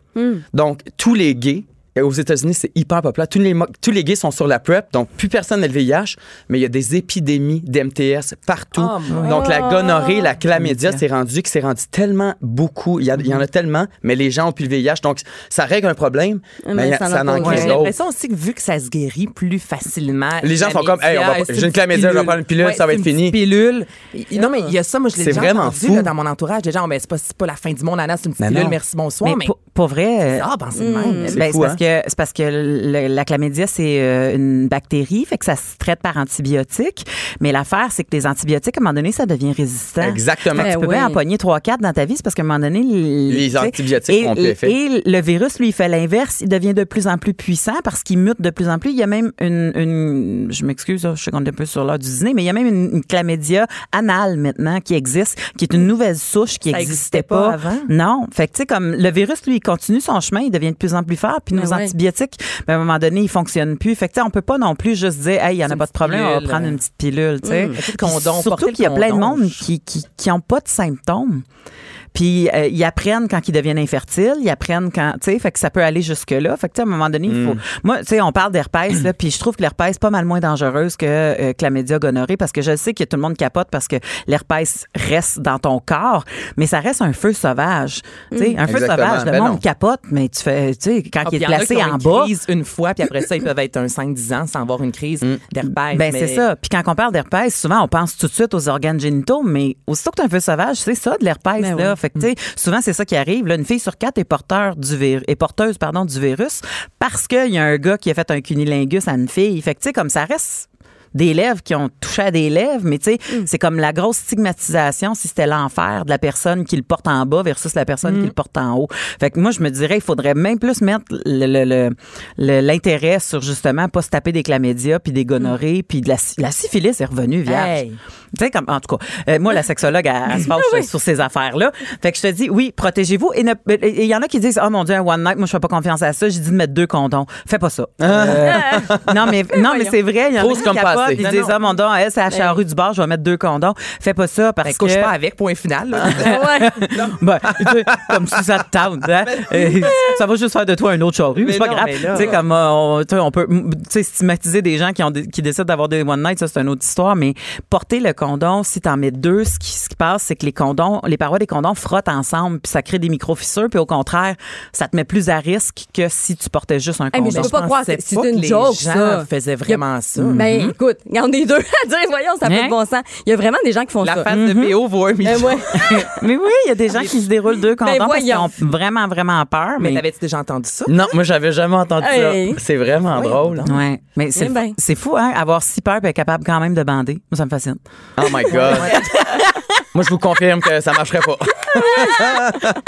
Donc, tous les gays, aux États-Unis, c'est hyper populaire. Tous les, tous les gays sont sur la PrEP, donc plus personne n'a le VIH, mais il y a des épidémies d'MTS partout. Oh, donc, la gonorrhée, la chlamydia, c'est rendu que c'est rendu tellement beaucoup. Il y, a- il y en a tellement, mais les gens ont plus le VIH. Donc, ça règle un problème, Mais ça ça en en crée J'ai l'impression aussi que vu que ça se guérit plus facilement. Les gens la sont comme, Hey, j'ai une chlamydia, je vais prendre une pilule, ça va être une fini. pilule. Il- Non, mais il y a ça, moi, je l'ai déjà vraiment entendu fou. là, dans mon entourage. Des gens, oh, ben, c'est pas, la fin du monde, Anna, c'est une petite pilule, merci, bonsoir. Mais Mais, pour- pour vrai. Ah, ben, c'est le même. ben, C'est parce hein? Que c'est parce que le- la chlamydia c'est euh, une bactérie, fait que ça se traite par antibiotiques. Mais l'affaire c'est que les antibiotiques à un moment donné ça devient résistant. Exactement. Fait que tu peux Ben bien pogner 3 4 dans ta vie, c'est parce qu'à un moment donné les, antibiotiques et, font plus effet. Et le virus lui il fait l'inverse, il devient de plus en plus puissant parce qu'il mute de plus en plus. Il y a même une, une je m'excuse, je sais qu'on est un peu sur l'heure du dîner, mais il y a même une, une chlamydia anale maintenant qui existe, qui est une nouvelle souche qui n'existait existait pas pas avant? non. Fait que, tu sais, comme le virus, lui, il continue son chemin, il devient de plus en plus fort, puis Mais ouais. Antibiotiques, ben, à un moment donné, ils fonctionnent plus. Fait que, on peut pas non plus juste dire, hey, il y en a pas de problème, on va prendre une petite pilule, tu sais. Mmh. Condom, Surtout qu'il y a plein de monde qui, qui, qui ont pas de symptômes. Puis euh, ils apprennent quand ils deviennent infertiles, ils apprennent quand, tu sais, fait que ça peut aller jusque là. Fait que tu sais, à un moment donné, il faut. Moi, tu sais, on parle d'herpès là, puis je trouve que l'herpès est pas mal moins dangereuse que euh, chlamydia gonorrhée parce que je sais que tout le monde capote parce que l'herpès reste dans ton corps, mais ça reste un feu sauvage. Tu sais, un feu Exactement. sauvage, le Ben monde non. capote, mais tu fais, tu sais, quand Ah, il est en placé qui ont en une bas. crise une fois, puis après ça, ils peuvent être un 5-10 ans sans avoir une crise d'herpès. Ben, mais- c'est ça. Puis quand on parle d'herpès, souvent, on pense tout de suite aux organes génitaux, mais aussitôt que tu un feu sauvage, c'est ça, de l'herpès, Ben là. oui. Fait que, tu sais, souvent, c'est ça qui arrive. Là, une fille sur quatre est, porteur du vir- est porteuse pardon, du virus parce qu'il y a un gars qui a fait un cunilingus à une fille. Fait que, comme ça reste des lèvres qui ont touché à des lèvres, mais tu sais, c'est comme la grosse stigmatisation si c'était l'enfer de la personne qui le porte en bas versus la personne qui le porte en haut. Fait que moi, je me dirais, il faudrait même plus mettre le- le- le- le- l'intérêt sur justement pas se taper des chlamydia puis des gonorrhées puis de la, sy- la syphilis est revenue vierge. Hey. Tu sais, comme, en tout cas, euh, moi, la sexologue, elle, elle se fâche sur ces affaires-là. Fait que je te dis, oui, protégez-vous. Et il y en a qui disent, oh mon Dieu, un one night, moi, je fais pas confiance à ça. J'ai dit de mettre deux condoms. Fais pas ça. Euh, non, mais, non, mais c'est vrai. Il y en a qui passé. Ils disent, oh mon Dieu, elle, c'est à la charrue du bar, je vais mettre deux condoms. Fais pas ça parce Ben, que. couche pas avec, point final. là. Ouais. Ben, tu sais, comme si ça te tente. hein. Euh, ça va juste faire de toi un autre charrue. Mais C'est pas non, grave. mais Tu sais, comme euh, on, tu sais, on peut tu sais, stigmatiser des gens qui, ont des- qui décident d'avoir des one night, ça, c'est une autre histoire. Mais porter le condom, si t'en mets deux, ce qui, ce qui passe, c'est que les condoms, les parois des condoms frottent ensemble, puis ça crée des micro-fissures. Puis au contraire, ça te met plus à risque que si tu portais juste un Hey, mais condom. je peux pas croire, c'est- une les joke, gens ça. faisaient vraiment ça. Ben, écoute, il y en a deux à dire, voyons, ça n'a pas Hein? de bon sens. Il y a vraiment des gens qui font La ça. face de PO vaut un million. Ben, ouais. Mais oui, il y a des gens qui se déroulent deux condoms parce qu'ils voyons. ont vraiment, vraiment peur. Mais Mais, t'avais-tu déjà entendu ça? Non, moi, j'avais jamais entendu Hey. ça. C'est vraiment drôle. Ouais, mais c'est Eh ben. c'est fou hein, avoir si peur et être capable quand même de bander. Moi ça me fascine. Oh my God. moi, je vous confirme que ça marcherait pas.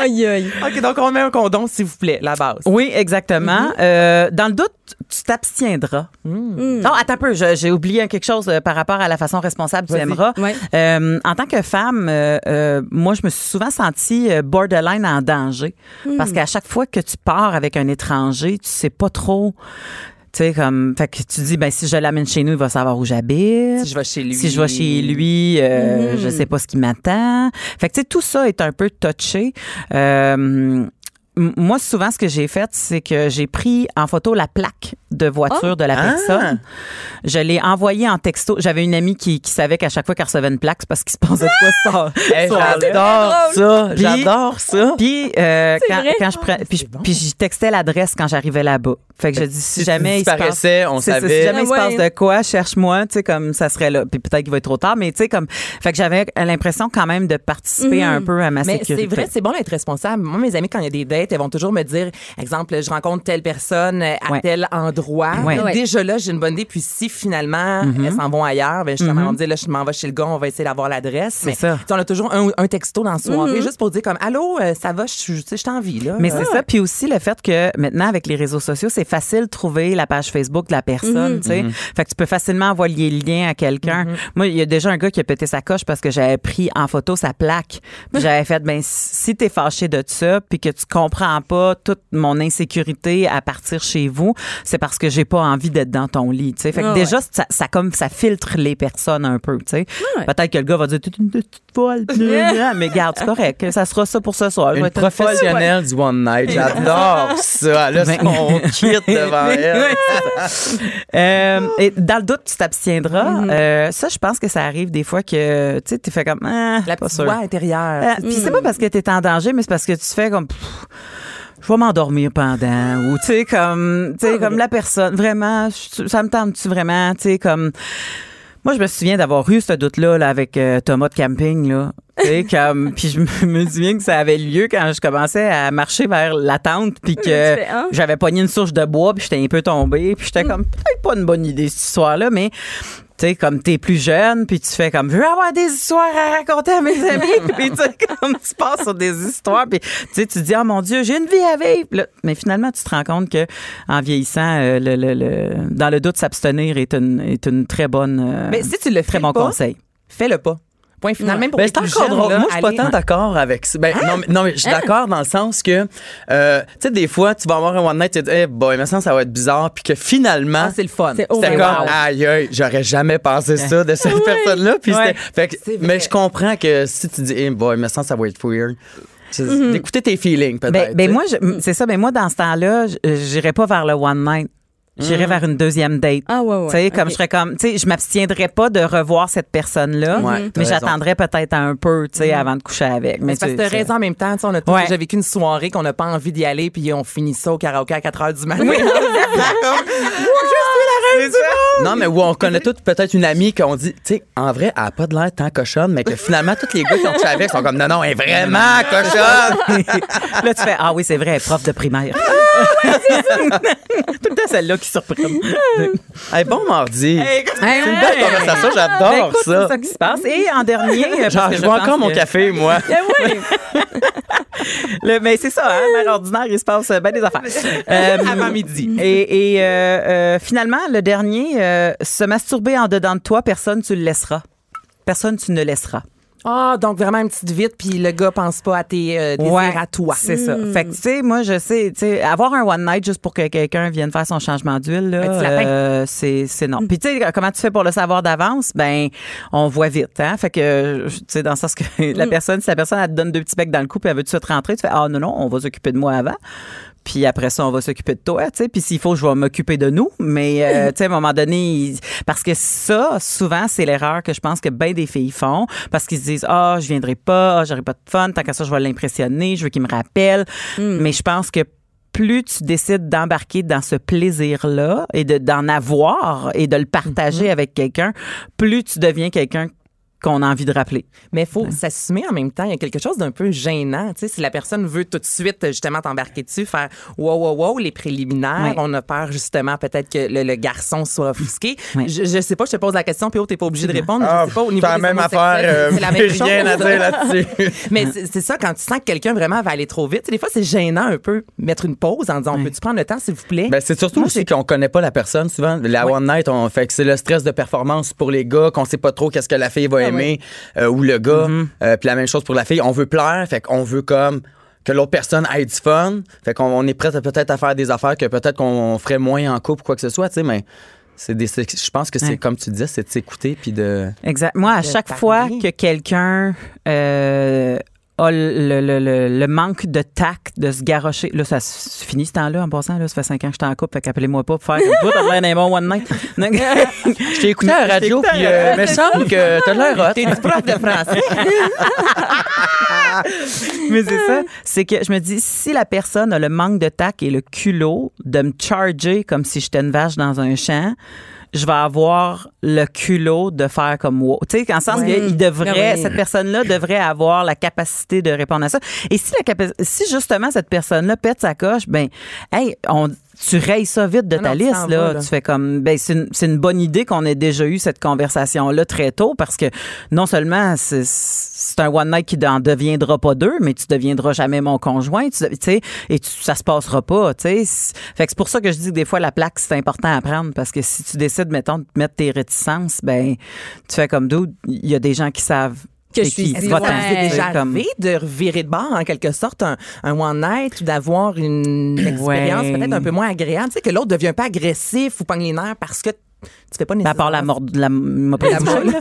Aïe, aïe. OK, donc on met un condom, s'il vous plaît, la base. Oui, exactement. Euh, dans le doute, tu t'abstiendras. Non, attends un peu, j'ai oublié quelque chose euh, par rapport à la façon responsable tu aimeras. Ouais. Euh, en tant que femme, euh, euh, moi, je me suis souvent sentie borderline en danger. Parce qu'à chaque fois que tu pars avec un étranger, tu sais pas trop. Tu sais, comme. Fait que tu dis, ben, si je l'amène chez nous, il va savoir où j'habite. Si je vais chez lui. Si je vais chez lui, euh, je sais pas ce qui m'attend. Fait que tu sais, tout ça est un peu touché. Euh, moi, souvent, ce que j'ai fait, c'est que j'ai pris en photo la plaque de voiture de la Ah! personne. Je l'ai envoyé en texto. J'avais une amie qui, qui savait qu'à chaque fois qu'elle recevait une plaque, c'est parce qu'il se passait de quoi ça. Hey, j'adore ça. Puis- J'adore ça. Puis euh, quand, quand je puis, je- puis j'y textais l'adresse quand j'arrivais là-bas. Fait que je dis si, Si jamais il se passe on savait. si jamais il se Ah passe ouais. de quoi, cherche-moi, tu sais comme ça serait là. Puis peut-être qu'il va être trop tard, mais tu sais comme fait que j'avais l'impression quand même de participer un peu à ma Mais sécurité. c'est vrai, c'est bon d'être responsable. Moi, mes amis, quand il y a des dates, elles vont toujours me dire, exemple, je rencontre telle personne euh, à Ouais. tel endroit. Ouais. Ouais. Déjà là, j'ai une bonne idée. Puis si finalement, Mm-hmm. elles s'en vont ailleurs, ben justement, on me dit, là, je m'en vais chez le gars, on va essayer d'avoir l'adresse. Mais ça. on a toujours un, un texto dans la soirée, juste pour dire comme, allô, euh, ça va, je suis- tu sais, je vie, là. Mais c'est ça, puis aussi le fait que maintenant avec les réseaux sociaux, c'est facile de trouver la page Facebook de la personne, tu sais. Fait que tu peux facilement envoyer le lien à quelqu'un. Moi, il y a déjà un gars qui a pété sa coche parce que j'avais pris en photo sa plaque. J'avais fait ben si t'es fâché de ça puis que tu comprends pas toute mon insécurité à partir chez vous, c'est parce que j'ai pas envie d'être dans ton lit, tu sais. Fait que Ah déjà ça, ça comme ça filtre les personnes un peu, tu sais. Ouais. Peut-être que le gars va dire t'es une petite folle, mais garde, c'est correct, ça sera ça pour ce soir. Une professionnelle du One Night. J'adore ça. Là, Ben- on quitte devant elle. Euh, et dans le doute, tu t'abstiendras. Euh, ça, je pense que ça arrive des fois que tu sais, tu fais comme ah, La pas voix intérieure. Euh, Puis c'est pas parce que tu es en danger, mais c'est parce que tu fais comme pff, je vais m'endormir pendant ou tu sais comme tu sais comme la personne vraiment je- ça me tente tu vraiment tu sais comme Moi, je me souviens d'avoir eu ce doute-là là, avec euh, Thomas de camping. Là. Tu sais, comme, puis je me- souviens que ça avait lieu quand je commençais à marcher vers la tente, puis que hein? j'avais pogné une souche de bois, puis j'étais un peu tombée, puis j'étais comme, peut-être pas une bonne idée, cette histoire-là, mais tu sais, comme t'es plus jeune, puis tu fais comme, je veux avoir des histoires à raconter à mes amis, puis tu sais, comme tu passes sur des histoires, puis tu sais, tu dis, oh mon Dieu, j'ai une vie à vivre. Là, mais finalement, tu te rends compte que en vieillissant, euh, le, le- le- dans le doute, s'abstenir est une, est une très bonne, euh, Mais si tu le très bon pas, conseil. fais-le pas. Point final. Même pour Ben, les c'est plus encore jeunes, drôle. là, Moi, je suis pas tant d'accord avec ça. Ben, non, mais, non, mais je suis d'accord dans le sens que, euh, tu sais, des fois, tu vas avoir un one night, tu te dis, hey, boy, mais ça, ça va être bizarre, puis que finalement, Ah, c'est le fun. C'est- c'était comme, wow. aïe, aïe, j'aurais jamais pensé ça de cette personne-là. Puis Ouais. mais je comprends que si tu dis, hey, boy, mais ça, ça va être weird. C'est- D'écouter tes feelings, Ben, peut-être. ben moi, c'est ça. Ben moi, dans ce temps-là, j'irais pas vers le one night. J'irais vers une deuxième date. Ah, ouais, ouais. Tu sais, comme je serais comme, tu sais, je m'abstiendrais pas de revoir cette personne-là, Ouais, t'as mais j'attendrais peut-être un peu, tu sais, avant de coucher avec. Mais c'est parce que t'as raison en même temps. tu sais, On a tous Ouais. déjà vécu une soirée qu'on n'a pas envie d'y aller, puis on finit ça au karaoké à 4 h du matin. Non, mais où on connaît toutes peut-être une amie qu'on dit, tu sais, en vrai, elle a pas de l'air tant cochonne, mais que finalement, tous les gars qui ont couché avec sont comme, non, non, elle est vraiment cochonne. Là, tu fais, ah oui, c'est vrai, prof de primaire. Tout le temps celle-là qui surprend. Hey, bon mardi. Hey, C'est une belle conversation, Ben, j'adore écoute, ça. C'est ça qui se passe. Et en dernier, euh, Genre, je bois encore mon café, moi. Le- mais c'est ça, hein, mère ordinaire, il se passe bien des affaires. Euh, Avant midi. Et, et, euh, euh, finalement, le dernier, euh, se masturber en dedans de toi, personne tu le laisseras. Personne tu ne laisseras. Ah, donc vraiment une petite vite, puis le gars pense pas à tes euh, désirs Ouais, à toi. C'est ça. Fait que, tu sais, moi, je sais, tu sais, avoir un one night juste pour que quelqu'un vienne faire son changement d'huile, euh, c'est, c'est non. Puis, tu sais, comment tu fais pour le savoir d'avance? Ben, on voit vite, hein. Fait que, tu sais, dans le sens que la personne, si la personne, elle te donne deux petits becs dans le cou, puis elle veut tout de suite rentrer, tu fais, ah, non, non, on va s'occuper de moi avant. Puis après ça, on va s'occuper de toi, tu sais. Puis s'il faut, je vais m'occuper de nous. Mais, euh, tu sais, à un moment donné, parce que ça, souvent, c'est l'erreur que je pense que bien des filles font. Parce qu'ils se disent, ah, je viendrai pas, ah, j'aurai pas de fun, tant qu'à ça, je vais l'impressionner, je veux qu'il me rappelle. Mais je pense que plus tu décides d'embarquer dans ce plaisir-là et de, d'en avoir et de le partager avec quelqu'un, plus tu deviens quelqu'un qu'on a envie de rappeler. Mais il faut s'assumer en même temps. Il y a quelque chose d'un peu gênant. Tu sais, si la personne veut tout de suite justement t'embarquer dessus, faire wow, wow, wow, les préliminaires, Ouais. on a peur justement peut-être que le, le garçon soit offusqué. Ouais. Je, je sais pas, je te pose la question, puis t'es pas obligé de répondre. Ah, je sais pas, au niveau c'est la des même affaire, euh, c'est la même chose. rien à dire là-dessus. Mais c'est ça, quand tu sens que quelqu'un vraiment va aller trop vite, tu sais, des fois, c'est gênant un peu mettre une pause en disant, Ouais. peux-tu prendre le temps, s'il vous plaît? Ben, c'est surtout aussi qu'on connaît pas la personne. Souvent, la Oui. one night, on fait que c'est le stress de performance pour les gars, qu'on sait pas trop qu'est-ce que la fille va aimer euh, ou le gars. Euh, puis la même chose pour la fille. On veut plaire, fait qu'on veut comme que l'autre personne ait du fun. Fait qu'on on est prêt à peut-être à faire des affaires que peut-être qu'on ferait moins en couple ou quoi que ce soit, tu sais, mais c'est des, c'est- je pense que c'est Ouais. comme tu disais, c'est de s'écouter puis de. Exact. Moi, à De chaque parler. fois que quelqu'un euh, a le, le- le- le manque de tact de se garrocher, là, ça se finit ce temps-là en passant. Là, ça fait cinq ans que je suis en couple, fait qu'appelez-moi pas pour faire comme toi, t'as l'air d'un bon one night. Je t'ai écouté à la radio, puis euh, me semble que t'as l'air hot. T'es du prof de français. Mais c'est ça. C'est que je me dis, si la personne a le manque de tact et le culot de me charger comme si j'étais une vache dans un champ, je vais avoir le culot de faire comme wow. Tu sais, le sens qu'il devrait, oui. cette personne-là devrait avoir la capacité de répondre à ça. Et si la capa- si justement cette personne-là pète sa coche, ben, hey, on, tu rayes ça vite de Ah ta non, liste, là. Tu fais comme, ben, c'est une, c'est une bonne idée qu'on ait déjà eu cette conversation-là très tôt parce que non seulement c'est, c'est un one night qui n'en deviendra pas deux, mais tu deviendras jamais mon conjoint, tu sais, et tu, ça se passera pas, tu sais. C'est- Fait que c'est pour ça que je dis que des fois la plaque c'est important à prendre parce que si tu décides, mettons, de mettre tes réticences, ben, tu fais comme d'autres. Il y a des gens qui savent Que je suis ouais. en- C'est déjà arrivé de revirer de bord, en quelque sorte, un, un one night ou d'avoir une expérience Ouais. peut-être un peu moins agréable? Tu sais, que l'autre devient pas agressif ou pogne les nerfs parce que tu fais pas Ben, À part la nécessairement- mort, la, m'a pris La bouchée.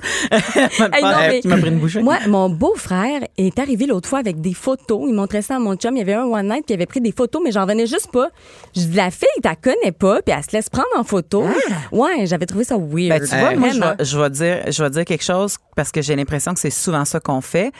Hey, non, mais- une bouchée. Moi, mon beau-frère est arrivé l'autre fois avec des photos. Il montrait ça à mon chum. Il y avait un one night qui avait pris des photos, mais j'en venais juste pas. Je dis, la fille, t'as connais pas, puis elle se laisse prendre en photo. Ouais, j'avais trouvé ça weird. Ben, tu vois, moi, je vais dire, je vais dire quelque chose parce que j'ai l'impression que c'est souvent ça qu'on fait.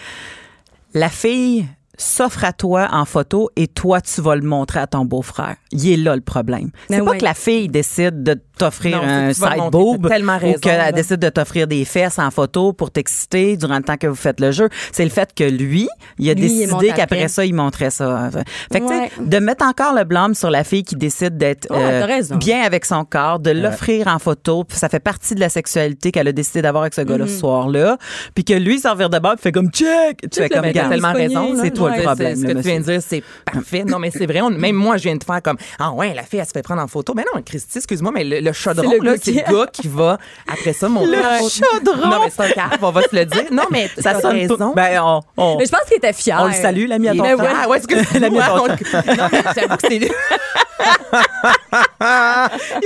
La fille s'offre à toi en photo et toi, tu vas le montrer à ton beau-frère. Il est là le problème. Mais C'est pas ouais. que la fille décide de t'offrir un side boob tellement ou raison, qu'elle là. décide de t'offrir des fesses en photo pour t'exciter durant le temps que vous faites le jeu. C'est le fait que lui, il a Lui, il monte décidé après. qu'après ça, il montrait ça. Fait que, tu sais, Ouais. de mettre encore le blâme sur la fille qui décide d'être Ouais, euh, bien avec son corps, de l'offrir en photo, puis ça fait partie de la sexualité qu'elle a décidé d'avoir avec ce gars-là ce soir-là, puis que lui, il s'en revient de bord, fait comme check, tu le comme tellement raison. c'est toi le Ouais, problème, Ce que tu viens de dire, c'est parfait. Non, mais c'est vrai. même moi, je viens de faire comme Ah ouais, la fille, elle se fait prendre en photo. Mais non, Christy, excuse-moi, mais le, chaudron, C'est le gars qui- va après ça monter. Le chaudron! Non, mais c'est un cave, on va se le dire. Non, mais ça sonne raison. Ben, on, Mais je pense qu'il était fier. on le salue, l'ami à ton ouais, ouais, est-ce que L'ami à ton. Non, j'avoue que c'est lui. Il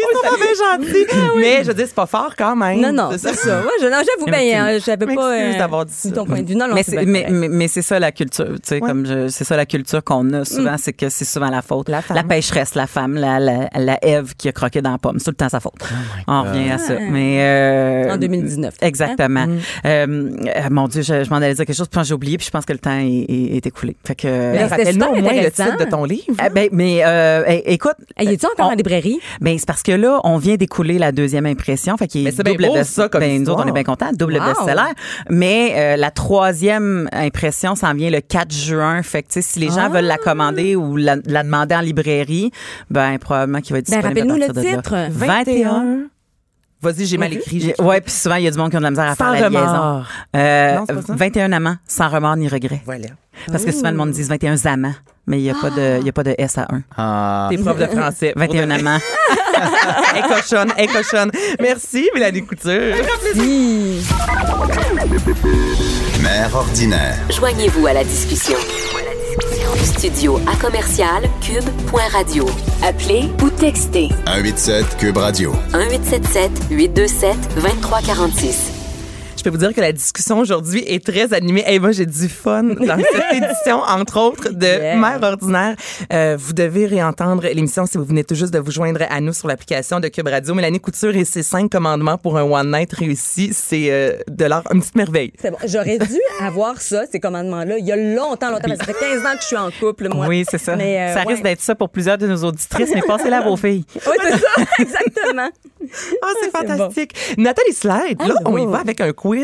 est trop bien gentil. Mais je dire, c'est pas fort quand même. Non, non, c'est ça. Non, j'avoue, ben, j'avais pas euh, d'avoir dit ça. ton point de vue. Non, non, mais c'est ça la culture, tu sais, comme je- c'est ça la culture qu'on a souvent, c'est que c'est souvent la faute. La femme. pêcheresse, la femme, la, la, la Ève qui a croqué dans la pomme, c'est tout le temps sa faute. On revient à ça. Mais euh, En 2019. Exactement. Euh, euh, mon Dieu, je, je m'en allais dire quelque chose, puis j'ai oublié, puis je pense que le temps est, est- est écoulé. Fait que. Mais Rappelle-nous au moins le titre de ton livre. ah, ben, mais euh, é- écoute, Hey, es-tu encore on- en librairie? ben, c'est parce que là, on vient d'écouler la deuxième impression. Fait qu'il est double beau, ça, comme ben, nous autres, on est bien contents. Double Wow. best-seller. Mais euh, la troisième impression s'en vient le 4 juin. Fait que, tu sais, si les gens Ah. veulent la commander ou la, la demander en librairie, ben, probablement qu'il va être Ben, disponible rappelle-nous à le partir de là. titre. 21. Vas-y, j'ai mal écrit. Ouais, puis souvent, il y a du monde qui ont de la misère à Sans faire la liaison. Euh, Non, pas ça? 21 amants, sans remords ni regrets. Voilà. Parce que souvent, le monde dit 21 amants, mais il n'y a, pas de- il y a pas de S à 1. Ah. T'es prof de français. pour 21 de vrai. amants. Est cochonne, est cochonne. Merci, Mélanie Couture. Mère ordinaire. Joignez-vous à la discussion. Studio à commercial cube.radio. Appelez ou textez 187 Cube Radio. 1877 827 2346. Je peux vous dire que la discussion aujourd'hui est très animée. Et moi, j'ai du fun dans cette édition, entre autres, de Yeah. Mère ordinaire. Euh, vous devez réentendre l'émission si vous venez tout juste de vous joindre à nous sur l'application de Cube Radio. Mélanie Couture et ses cinq commandements pour un one night réussi, c'est euh, de l'art, une petite merveille. C'est bon. J'aurais dû avoir ça, ces commandements-là, il y a longtemps, longtemps. Ça fait 15 ans que je suis en couple, moi. Oui, c'est ça. Mais, euh, ça ouais. risque d'être ça pour plusieurs de nos auditrices, mais passez-la à vos filles. Oui, c'est ça, exactement. Ah, c'est fantastique. Nathalie Slide, là, on y va avec un quiz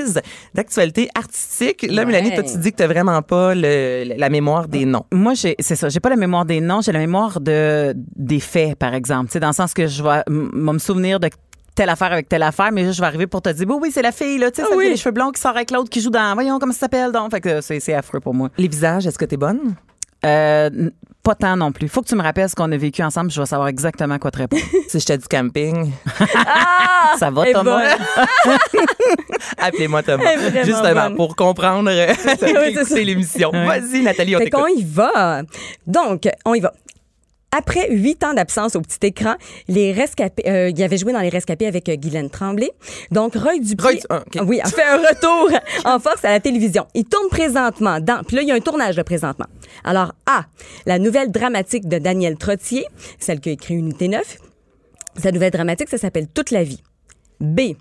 d'actualité artistique. Là, Ouais. Mélanie, toi, tu dis que t'as vraiment pas le- la mémoire des noms. Moi, j'ai, c'est ça. J'ai pas la mémoire des noms, j'ai la mémoire de des faits, par exemple. Tu sais, dans le sens que je vais me souvenir de telle affaire avec telle affaire, mais je vais arriver pour te dire, oui, oui, c'est la fille, là, tu sais, Ah oui. les cheveux blonds qui sort avec l'autre qui joue dans, voyons, comment ça s'appelle, donc. Fait que c'est, affreux pour moi. Les visages, est-ce que t'es bonne? Euh, pas tant non plus. Faut que tu me rappelles ce qu'on a vécu ensemble, je vais savoir exactement quoi te répondre. Si je t'ai du camping, Ah! ça va, Thomas? appelez-moi Thomas. Justement, bonne. pour comprendre c'est l'émission. Vas-y, Nathalie, on t'écoute. y va. Donc, on y va. Après huit ans d'absence au petit écran, les rescapés, euh, il avait joué dans les rescapés avec euh, Guylaine Tremblay. Donc, Roy Dupuis, Roy ah, oui, a fait un retour en force à la télévision. Il tourne présentement dans, puis là, il y a un tournage de présentement. Alors, A, la nouvelle dramatique de Daniel Trottier, celle qui a écrit Unité 9. Sa nouvelle dramatique, ça s'appelle Toute la vie. B.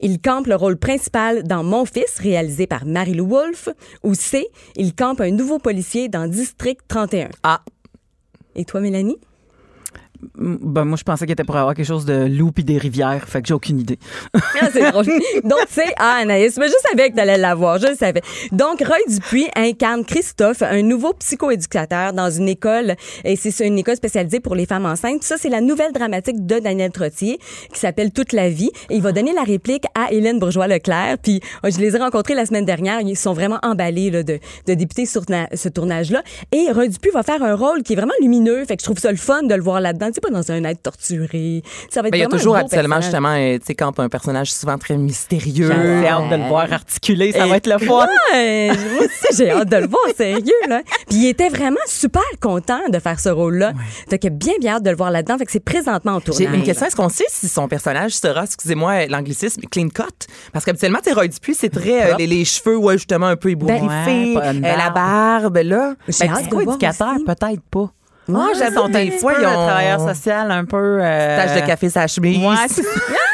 Il campe le rôle principal dans Mon fils, réalisé par Marie-Lou Wolfe. Ou C. Il campe un nouveau policier dans District 31. Ah, Et toi, Mélanie? Ben, moi, je pensais qu'il était pour avoir quelque chose de loup puis des rivières, fait que j'ai aucune idée. Ah, c'est drôle. Donc, c'est ah, Anaïs. Mais je savais que tu allais l'avoir. Je le savais. Donc, Roy Dupuis incarne Christophe, un nouveau psychoéducateur dans une école. Et c'est une école spécialisée pour les femmes enceintes. Ça, c'est la nouvelle dramatique de Daniel Trottier qui s'appelle Toute la vie. Et il va donner la réplique à Hélène Bourgeois-Leclerc. Puis, euh, je les ai rencontrés la semaine dernière. Ils sont vraiment emballés là, de, de débuter sur ce tournage-là. Et Roy Dupuis va faire un rôle qui est vraiment lumineux. Fait que je trouve ça le fun de le voir là-dedans. Tu sais, pas dans un être torturé. Ça va être ben, il y a toujours habituellement, justement, euh, tu sais, quand un personnage souvent très mystérieux. J'ai hâte de le voir articuler, ça Et- va être le fun. Ouais, moi aussi, j'ai hâte de le voir, sérieux, là. Puis il était vraiment super content de faire ce rôle-là. Fait que bien, bien hâte de le voir là-dedans. Fait que c'est présentement en J'ai tournage. une question. Est-ce qu'on sait si son personnage sera, excusez-moi l'anglicisme, clean cut? Parce qu'habituellement, tu Roy Dupuis, c'est très, euh, les, les cheveux, ouais, justement, un peu ébouriffés, Ouais, une euh, la barbe. là. J'ai Ben, hâte de voir psycho-éducateur, aussi. peut-être pas. Ah, j'avoue, Sont un des fois, ils un ont- travailleur social un peu. euh, Tache de café, sa chemise. Ouais.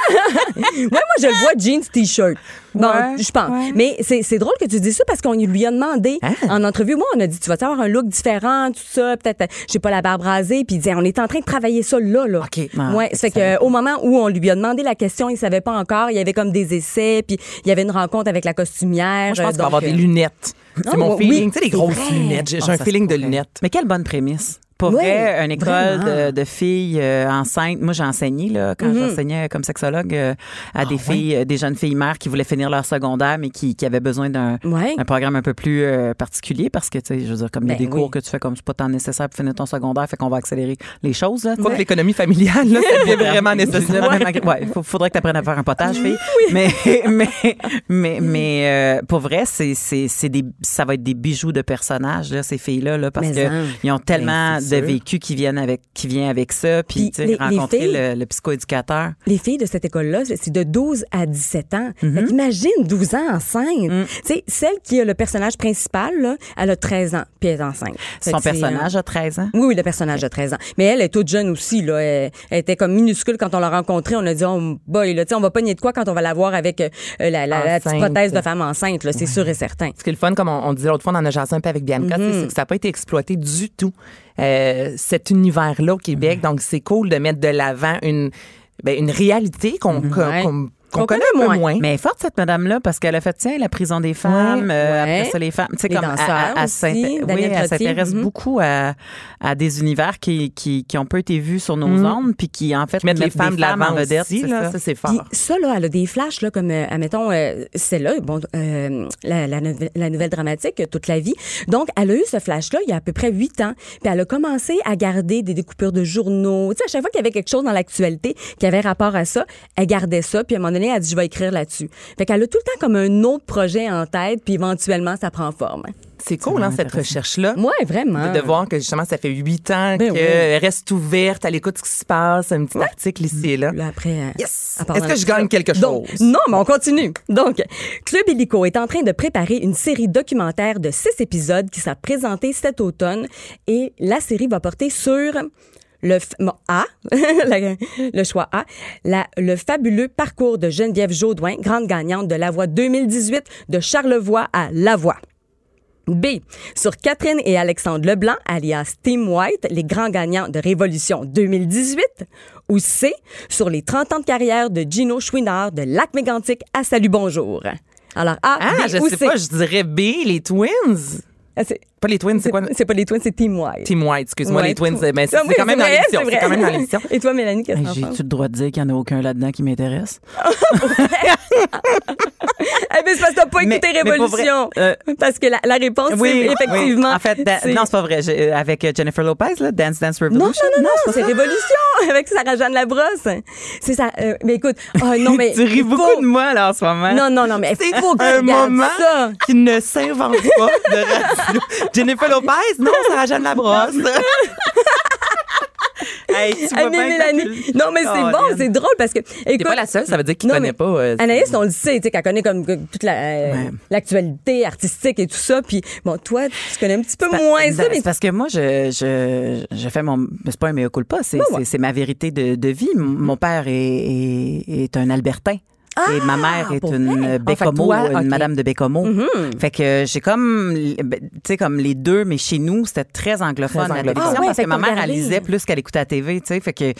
Ouais, moi, je le vois jeans, t-shirt. Bon, Ouais, je pense. ouais. Mais c'est c'est drôle que tu dis ça parce qu'on lui a demandé Ah. en entrevue. Moi, on a dit, tu vas avoir un look différent, tout ça? Peut-être, euh, j'ai pas la barbe rasée. Puis il disait, on est en train de travailler ça là, là. OK. Ah, ouais, fait que euh, au moment où on lui a demandé la question, il savait pas encore. Il y avait comme des essais, puis il y avait une rencontre avec la costumière. Moi, je pense euh, qu'il va avoir donc, des euh, lunettes. C'est Ah, mon oui, feeling. Tu sais, les grosses vrai. lunettes. J'ai Ah, un feeling de lunettes. Mais quelle bonne prémisse. Pour vrai, une école de, de filles euh, enceintes. Moi, j'ai enseigné là, quand Mm-hmm. j'enseignais comme sexologue euh, à Ah, des filles, euh, des jeunes filles mères qui voulaient finir leur secondaire, mais qui, qui avaient besoin d'un Ouais. un programme un peu plus euh, particulier parce que, tu sais, je veux dire, comme il y a Ben des cours oui. que tu fais comme c'est pas tant nécessaire pour finir ton secondaire, fait qu'on va accélérer les choses. Là, tu Quoi que l'économie familiale, là, ça devient vraiment nécessaire. Il faudrait que tu apprennes à faire un potage, fille. Mais, mais, mais, mais euh, pour vrai, c'est, c'est, c'est des, ça va être des bijoux de personnages, là, ces filles-là, là, parce Mais que hein. ils ont tellement Ben, c'est de vécu qui viennent avec, qui vient avec ça, puis, Puis les- rencontrer filles- le, le psychoéducateur. Les filles de cette école-là, c'est de 12 à 17 ans. Fait qu'imagine 12 ans enceinte. Mm. Tu sais, celle qui a le personnage principal, là, elle a 13 ans, puis elle est enceinte. Fait Son c'est, personnage euh, a 13 ans? Oui, oui, le personnage a 13 ans. Mais elle est toute jeune aussi, là. Elle, elle était comme minuscule quand on l'a rencontrée. On a dit, oh boy, là, tu sais, on va pas nier de quoi quand on va la voir avec euh, la, la- la petite prothèse de femme enceinte, là. C'est sûr et certain. Ce qui est le fun, comme on, on disait l'autre fois, on en a jasé un peu avec Bianca, Mm-hmm. c'est que ça n'a pas été exploité du tout, euh, cet univers-là au Québec. Donc, c'est cool de mettre de l'avant une, ben, une réalité qu'on Ouais. qu'on- qu'on connaît un connaît peu moins. moins. Mais elle est forte, cette madame-là, parce qu'elle a fait, tiens, la prison des femmes, euh, Ouais. après ça, les femmes. Tu sais, Les comme, aussi, s'inté- Daniel oui, elle s'intéresse mhm. beaucoup à, à des univers qui, qui, qui ont peu été vus sur nos ondes, puis qui, en fait, les mettent femmes des de femmes l'avant en vedette. aussi, c'est là, ça. ça, c'est Puis fort. ça, là, elle a des flashs, là, comme, euh, admettons, euh, celle-là, bon, euh, la, la, nouvelle- la nouvelle dramatique, euh, toute la vie. Donc, elle a eu ce flash-là il y a à peu près huit ans. Puis elle a commencé à garder des découpures de journaux. Tu sais, à chaque fois qu'il y avait quelque chose dans l'actualité qui avait rapport à ça, elle gardait ça. Puis à un moment donné, elle a dit, je vais écrire là-dessus. Fait qu'elle a tout le temps comme un autre projet en tête, puis éventuellement, ça prend forme. C'est cool, hein, cette recherche-là. Ouais, vraiment. De, de voir que justement, ça fait huit ans Ben qu'elle oui. reste ouverte, elle écoute ce qui se passe, un petit article ici et là. Après, euh, Yes! Est-ce que je gagne quelque Donc, chose? non, mais on continue. Donc, Club Illico est en train de préparer une série documentaire de six épisodes qui sera présentée cet automne et la série va porter sur le bon, A, la- le choix A, la- le fabuleux parcours de Geneviève Jaudoin, grande gagnante de la voix 2018 de Charlevoix à Lavoie. B. Sur Catherine et Alexandre Leblanc, alias Team White, les grands gagnants de Révolution 2018. Ou C. Sur les 30 ans de carrière de Gino Chouinard de Lac Mégantic à Salut Bonjour. Alors A, Ah, B je ou sais C. pas, je dirais B, les Twins. Ah, Pas les Twins, c'est c'est quoi? c'est pas les Twins, c'est Team White. Team White, excuse-moi, Ouais, les Twins, toi- mais c'est oui, quand même dans l'émission. c'est C'est quand vrai. même dans l'émission. Et toi, Mélanie, qu'est-ce que Hey? J'ai-tu le droit de dire qu'il n'y en a aucun là-dedans qui m'intéresse? Eh bien, c'est parce que t'as pas Mais- écouté mais Révolution. vrai, euh, parce que la, la réponse, c'est effectivement. En fait, da- non, c'est pas vrai. J'ai- euh, Avec euh, Jennifer Lopez, là, Dance Dance Non, Revolution? non, non, non, c'est Révolution avec Sarah-Jeanne Labrosse. C'est ça. euh, mais écoute, oh, non, mais. tu ris faut- beaucoup de moi, là, en ce moment. Non, non, non, mais il faut que un moment ça. qui ne s'invente pas de radio. Jennifer Lopez, non, Sarah Jeanne Labrosse. Hey, tu vois bien que Non, mais c'est Oh, bon, c'est drôle parce que. T'es Écoute, pas la seule, ça veut dire qu'il Non, connaît pas. euh, Anaïs, on le sait, tu sais, qu'elle connaît comme toute la, euh, Ouais. l'actualité artistique et tout ça. Puis, bon, toi, tu connais un petit peu moins ça, mais C'est parce que moi, je, je, je fais mon. C'est pas un mea culpa, c'est Ouais, ouais. c'est- c'est ma vérité de, de vie. Mon père est, est, est un Albertain. Et ma mère est une Ah, Bécomo, une madame de Bécomo. Mm-hmm. Fait que j'ai comme, ben, tu sais, comme les deux, mais chez nous, c'était très anglophone, Très la télévision, Ah ouais, parce que ma mère, elle lisait plus qu'elle écoutait la TV, tu sais. Fait que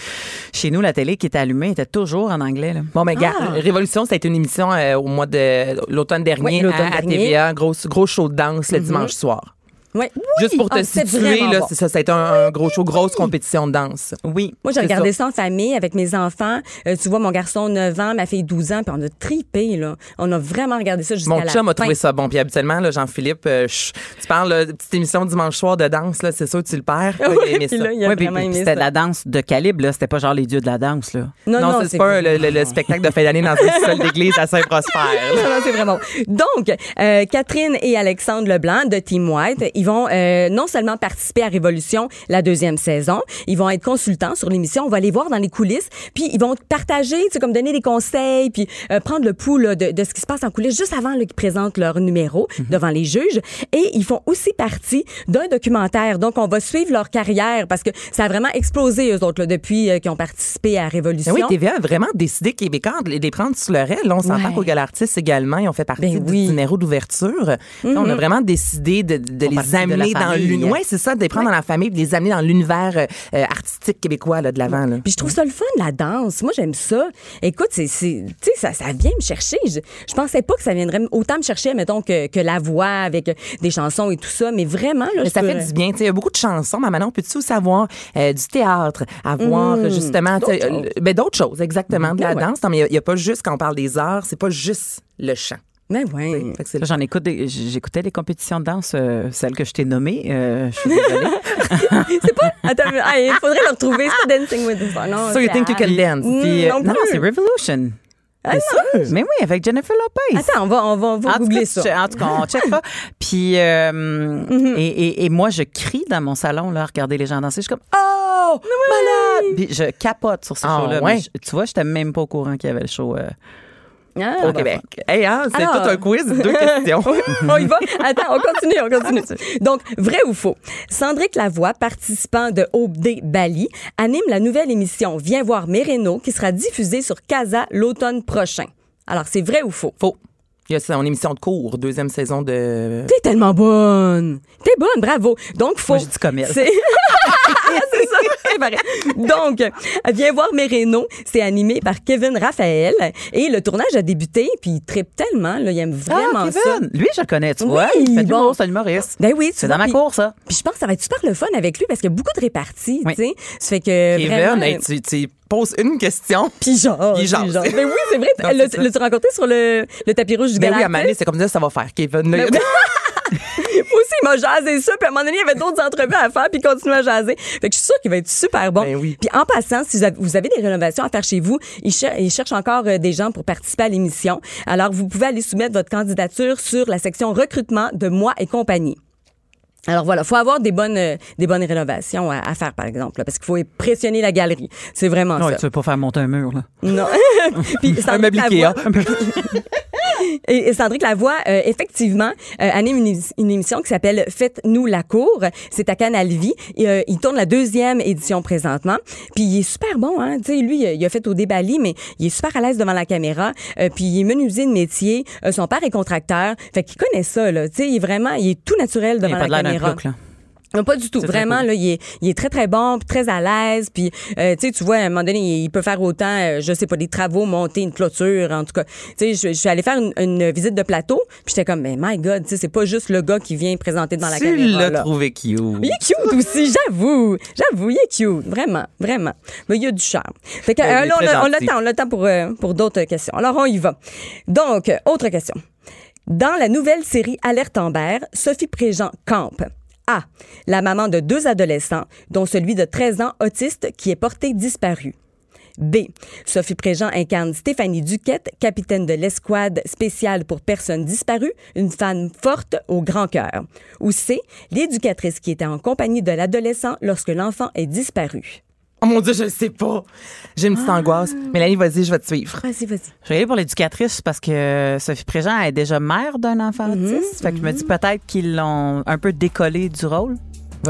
chez nous, la télé qui était allumée était toujours en anglais, là. Bon, mais gars, Ah. Révolution, ça a été une émission euh, au mois de l'automne dernier à. TVA, gros, gros show de danse le dimanche soir. Ouais. Juste pour te Ah, c'est situer, là, bon. c'est ça, ça a été un, un gros show, grosse compétition de danse. Oui. Moi, j'ai regardé ça. en famille avec mes enfants. Euh, tu vois, mon garçon 9 ans, ma fille 12 ans, puis on a tripé, là. On a vraiment regardé ça jusqu'à Mon la chum a fin. trouvé ça bon. Puis habituellement, là, Jean-Philippe, euh, tu parles là, de petite émission dimanche soir de danse, là, c'est sûr tu le perds. Oui, c'était de la danse de calibre, là. C'était pas genre les dieux de la danse, là. Non, non, non, c'est pas le, le- le spectacle de fin d'année dans une seule d'église à Saint-Prosper. Non, non, c'est vraiment. Donc, euh, Catherine et Alexandre Leblanc de Team White, ils vont euh, non seulement participer à Révolution, la deuxième saison, ils vont être consultants sur l'émission, on va les voir dans les coulisses, puis ils vont partager, tu sais, comme donner des conseils, puis euh, prendre le pouls là, de, de ce qui se passe en coulisses juste avant qu'ils présentent leur numéro devant les juges. Et ils font aussi partie d'un documentaire. Donc, on va suivre leur carrière parce que ça a vraiment explosé, eux autres, là, depuis euh, qu'ils ont participé à Révolution. Ben oui, TVA a vraiment décidé québécois de les prendre sur le rail. Là, on s'entend Ouais. qu'au Galartiste également, ils ont fait partie Ben du numéro d'ouverture. On a vraiment décidé de, de partie les amener dans l'univers. Oui, c'est ça, de les prendre dans la famille, de les amener dans l'univers euh, euh, artistique québécois là, de l'avant. Puis je trouve ça le fun, la danse. Moi, j'aime ça. Écoute, c'est, ça, ça vient me chercher. Je, je pensais pas que ça viendrait autant me chercher, mettons, que, que la voix avec des chansons et tout ça. Mais vraiment, là, Mais ça peux- fait du bien. Il y a beaucoup de chansons, mais maintenant, on peut-tu aussi avoir euh, du théâtre, avoir euh, justement D'autres euh, choses. ben, d'autres choses, exactement, de la Ouais, ouais. danse. Non, mais il n'y a, pas juste, quand on parle des arts, c'est pas juste le chant. Mais c'est Là, J'en écoute, j'écoutais les compétitions de danse, euh, celles que je t'ai nommées. euh, je suis désolée. c'est pas. Attends, ah, il faudrait le retrouver. C'est pas Dancing with the Stars. Non, So you think you can dance? Mm, Puis, euh, non non, non, c'est Revolution. Ah, Mais oui, avec Jennifer Lopez. Attends, on va, on va, on va googler cas, ça. je- en tout cas, on checkera. Puis, euh, et, et, et moi, je crie dans mon salon, là, à regarder les gens danser. Je suis comme, oh, malade! Puis je capote sur ce Ah, show-là. ouais? Je- tu vois, j'étais même pas au courant qu'il y avait le show. euh. Ah, Au Québec. Hey, hein, c'est tout un quiz, deux questions. on y va? Attends, on continue, on continue. Donc, vrai ou faux? Sandrick Lavoie, participant de OD Bali, anime la nouvelle émission Viens voir Mereno qui sera diffusée sur Casa l'automne prochain. Alors, c'est vrai ou faux? Faux. Il y a son émission de cours, deuxième saison de. T'es tellement bonne. T'es bonne, bravo. Donc, faux. Moi, je dis comme elle. C'est ça, c'est vrai. Donc, Viens voir Mereno, c'est animé par Kevin Raphaël et le tournage a débuté, puis il tripe tellement, là, il aime vraiment ah, ça. Lui, je le connais, tu Oui, vois. Il fait bon. c'est un humoriste. Ben oui, tu C'est dans ma puis- cour, ça. Puis je pense que ça va être super le fun avec lui parce qu'il y a beaucoup de réparties, Oui. tu sais. Ça fait que Kevin, vraiment, hey, tu, tu poses une question. puis genre, Il jase. Ben oui, c'est vrai. L'as-tu rencontré sur le, le tapis rouge du Ben oui, à? Mané, c'est comme ça, ça va faire. Kevin, là, Ben Moi aussi, il m'a jasé ça. Puis à un moment donné, il y avait d'autres entrevues à faire, puis il continue à jaser. Fait que je suis sûre qu'il va être super bon. Ben oui. Puis en passant, si vous avez, des rénovations à faire chez vous, il, cher- il cherche encore euh, des gens pour participer à l'émission. Alors, vous pouvez aller soumettre votre candidature sur la section recrutement de Moi et compagnie. Alors voilà, faut avoir des bonnes euh, des bonnes rénovations à, à faire par exemple, là, parce qu'il faut impressionner la galerie. C'est vraiment Ouais, ça. tu veux pas faire monter un mur, là. Non. Puis un meuble Ikea. et, et Sandrick Lavoie, euh, effectivement, euh, anime une, une émission qui s'appelle Faites-nous la cour. C'est à Canal Vie. Et, euh, il tourne la deuxième édition présentement. Puis il est super bon, hein. Tu sais, lui, il a- il fait au débali, mais il est super à l'aise devant la caméra. Euh, puis il est menuisier de métier. Euh, son père est contracteur. Fait qu'il connaît ça, là. Tu sais, il est vraiment, il est tout naturel Il devant a de la d'un caméra. Non, pas du tout. Vraiment, cool. là, il est, il est très, très bon, puis très à l'aise. Puis, euh, tu sais, tu vois, à un moment donné, il peut faire autant, euh, je sais pas, des travaux, monter une clôture, en tout cas. Tu sais, je, je suis allée faire une, une visite de plateau, puis j'étais comme, mais my God, tu sais, c'est pas juste le gars qui vient présenter devant la tu caméra. l'as là. trouvé cute. Il est cute aussi, j'avoue. J'avoue, il est cute. Vraiment, vraiment. Mais il y a du charme. Fait que, euh, là, on a, on a le temps, on a le temps pour, euh, pour d'autres questions. Alors, on y va. Donc, autre question. Dans la nouvelle série Alerte Amber, Sophie Préjean campe. A. La maman de deux adolescents, dont celui de 13 ans autiste qui est porté disparu. B. Sophie Préjean incarne Stéphanie Duquette, capitaine de l'escouade spéciale pour personnes disparues, une femme forte au grand cœur. Ou C. L'éducatrice qui était en compagnie de l'adolescent lorsque l'enfant est disparu. Oh mon Dieu, je sais pas. J'ai une petite angoisse. Mélanie, vas-y, je vais te suivre. Vas-y, vas-y. Je vais aller pour l'éducatrice parce que Sophie Préjean est déjà mère d'un enfant autiste. Fait que je me dis peut-être qu'ils l'ont un peu décollé du rôle.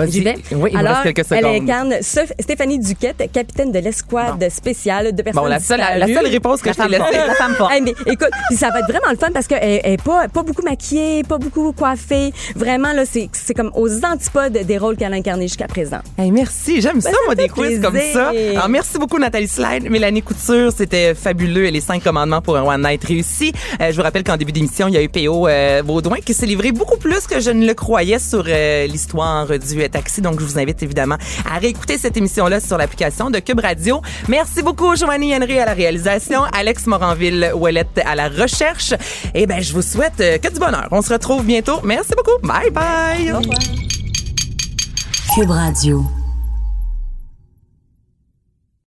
Vais. Oui, il me Alors, reste quelques elle secondes. incarne Soph- Stéphanie Duquette, capitaine de l'escouade spéciale de personnes Bon, la seule, la disparues. seule réponse que La je t'ai laissée. La femme forte. Hey, mais écoute, puis ça va être vraiment le fun parce qu'elle elle est pas, pas beaucoup maquillée, pas beaucoup coiffée. Vraiment, là, c'est c'est comme aux antipodes des rôles qu'elle a incarnés jusqu'à présent. Hey, merci, j'aime ça, Ben, ça moi, des quiz comme ça. Alors, merci beaucoup, Nathalie Slide. Mélanie Couture, c'était fabuleux. Et les cinq commandements pour un One Night réussi. Euh, je vous rappelle qu'en début d'émission, il y a eu P.O. euh, Baudouin qui s'est livré beaucoup plus que je ne le croyais sur euh, l'histoire du taxi. Donc, je vous invite évidemment à réécouter cette émission-là sur l'application de Cube Radio. Merci beaucoup, Joanie Henry à la réalisation, Alex Moranville-Ouellette à la recherche. Et ben, je vous souhaite euh, que du bonheur. On se retrouve bientôt. Merci beaucoup. Bye bye. Cube Radio.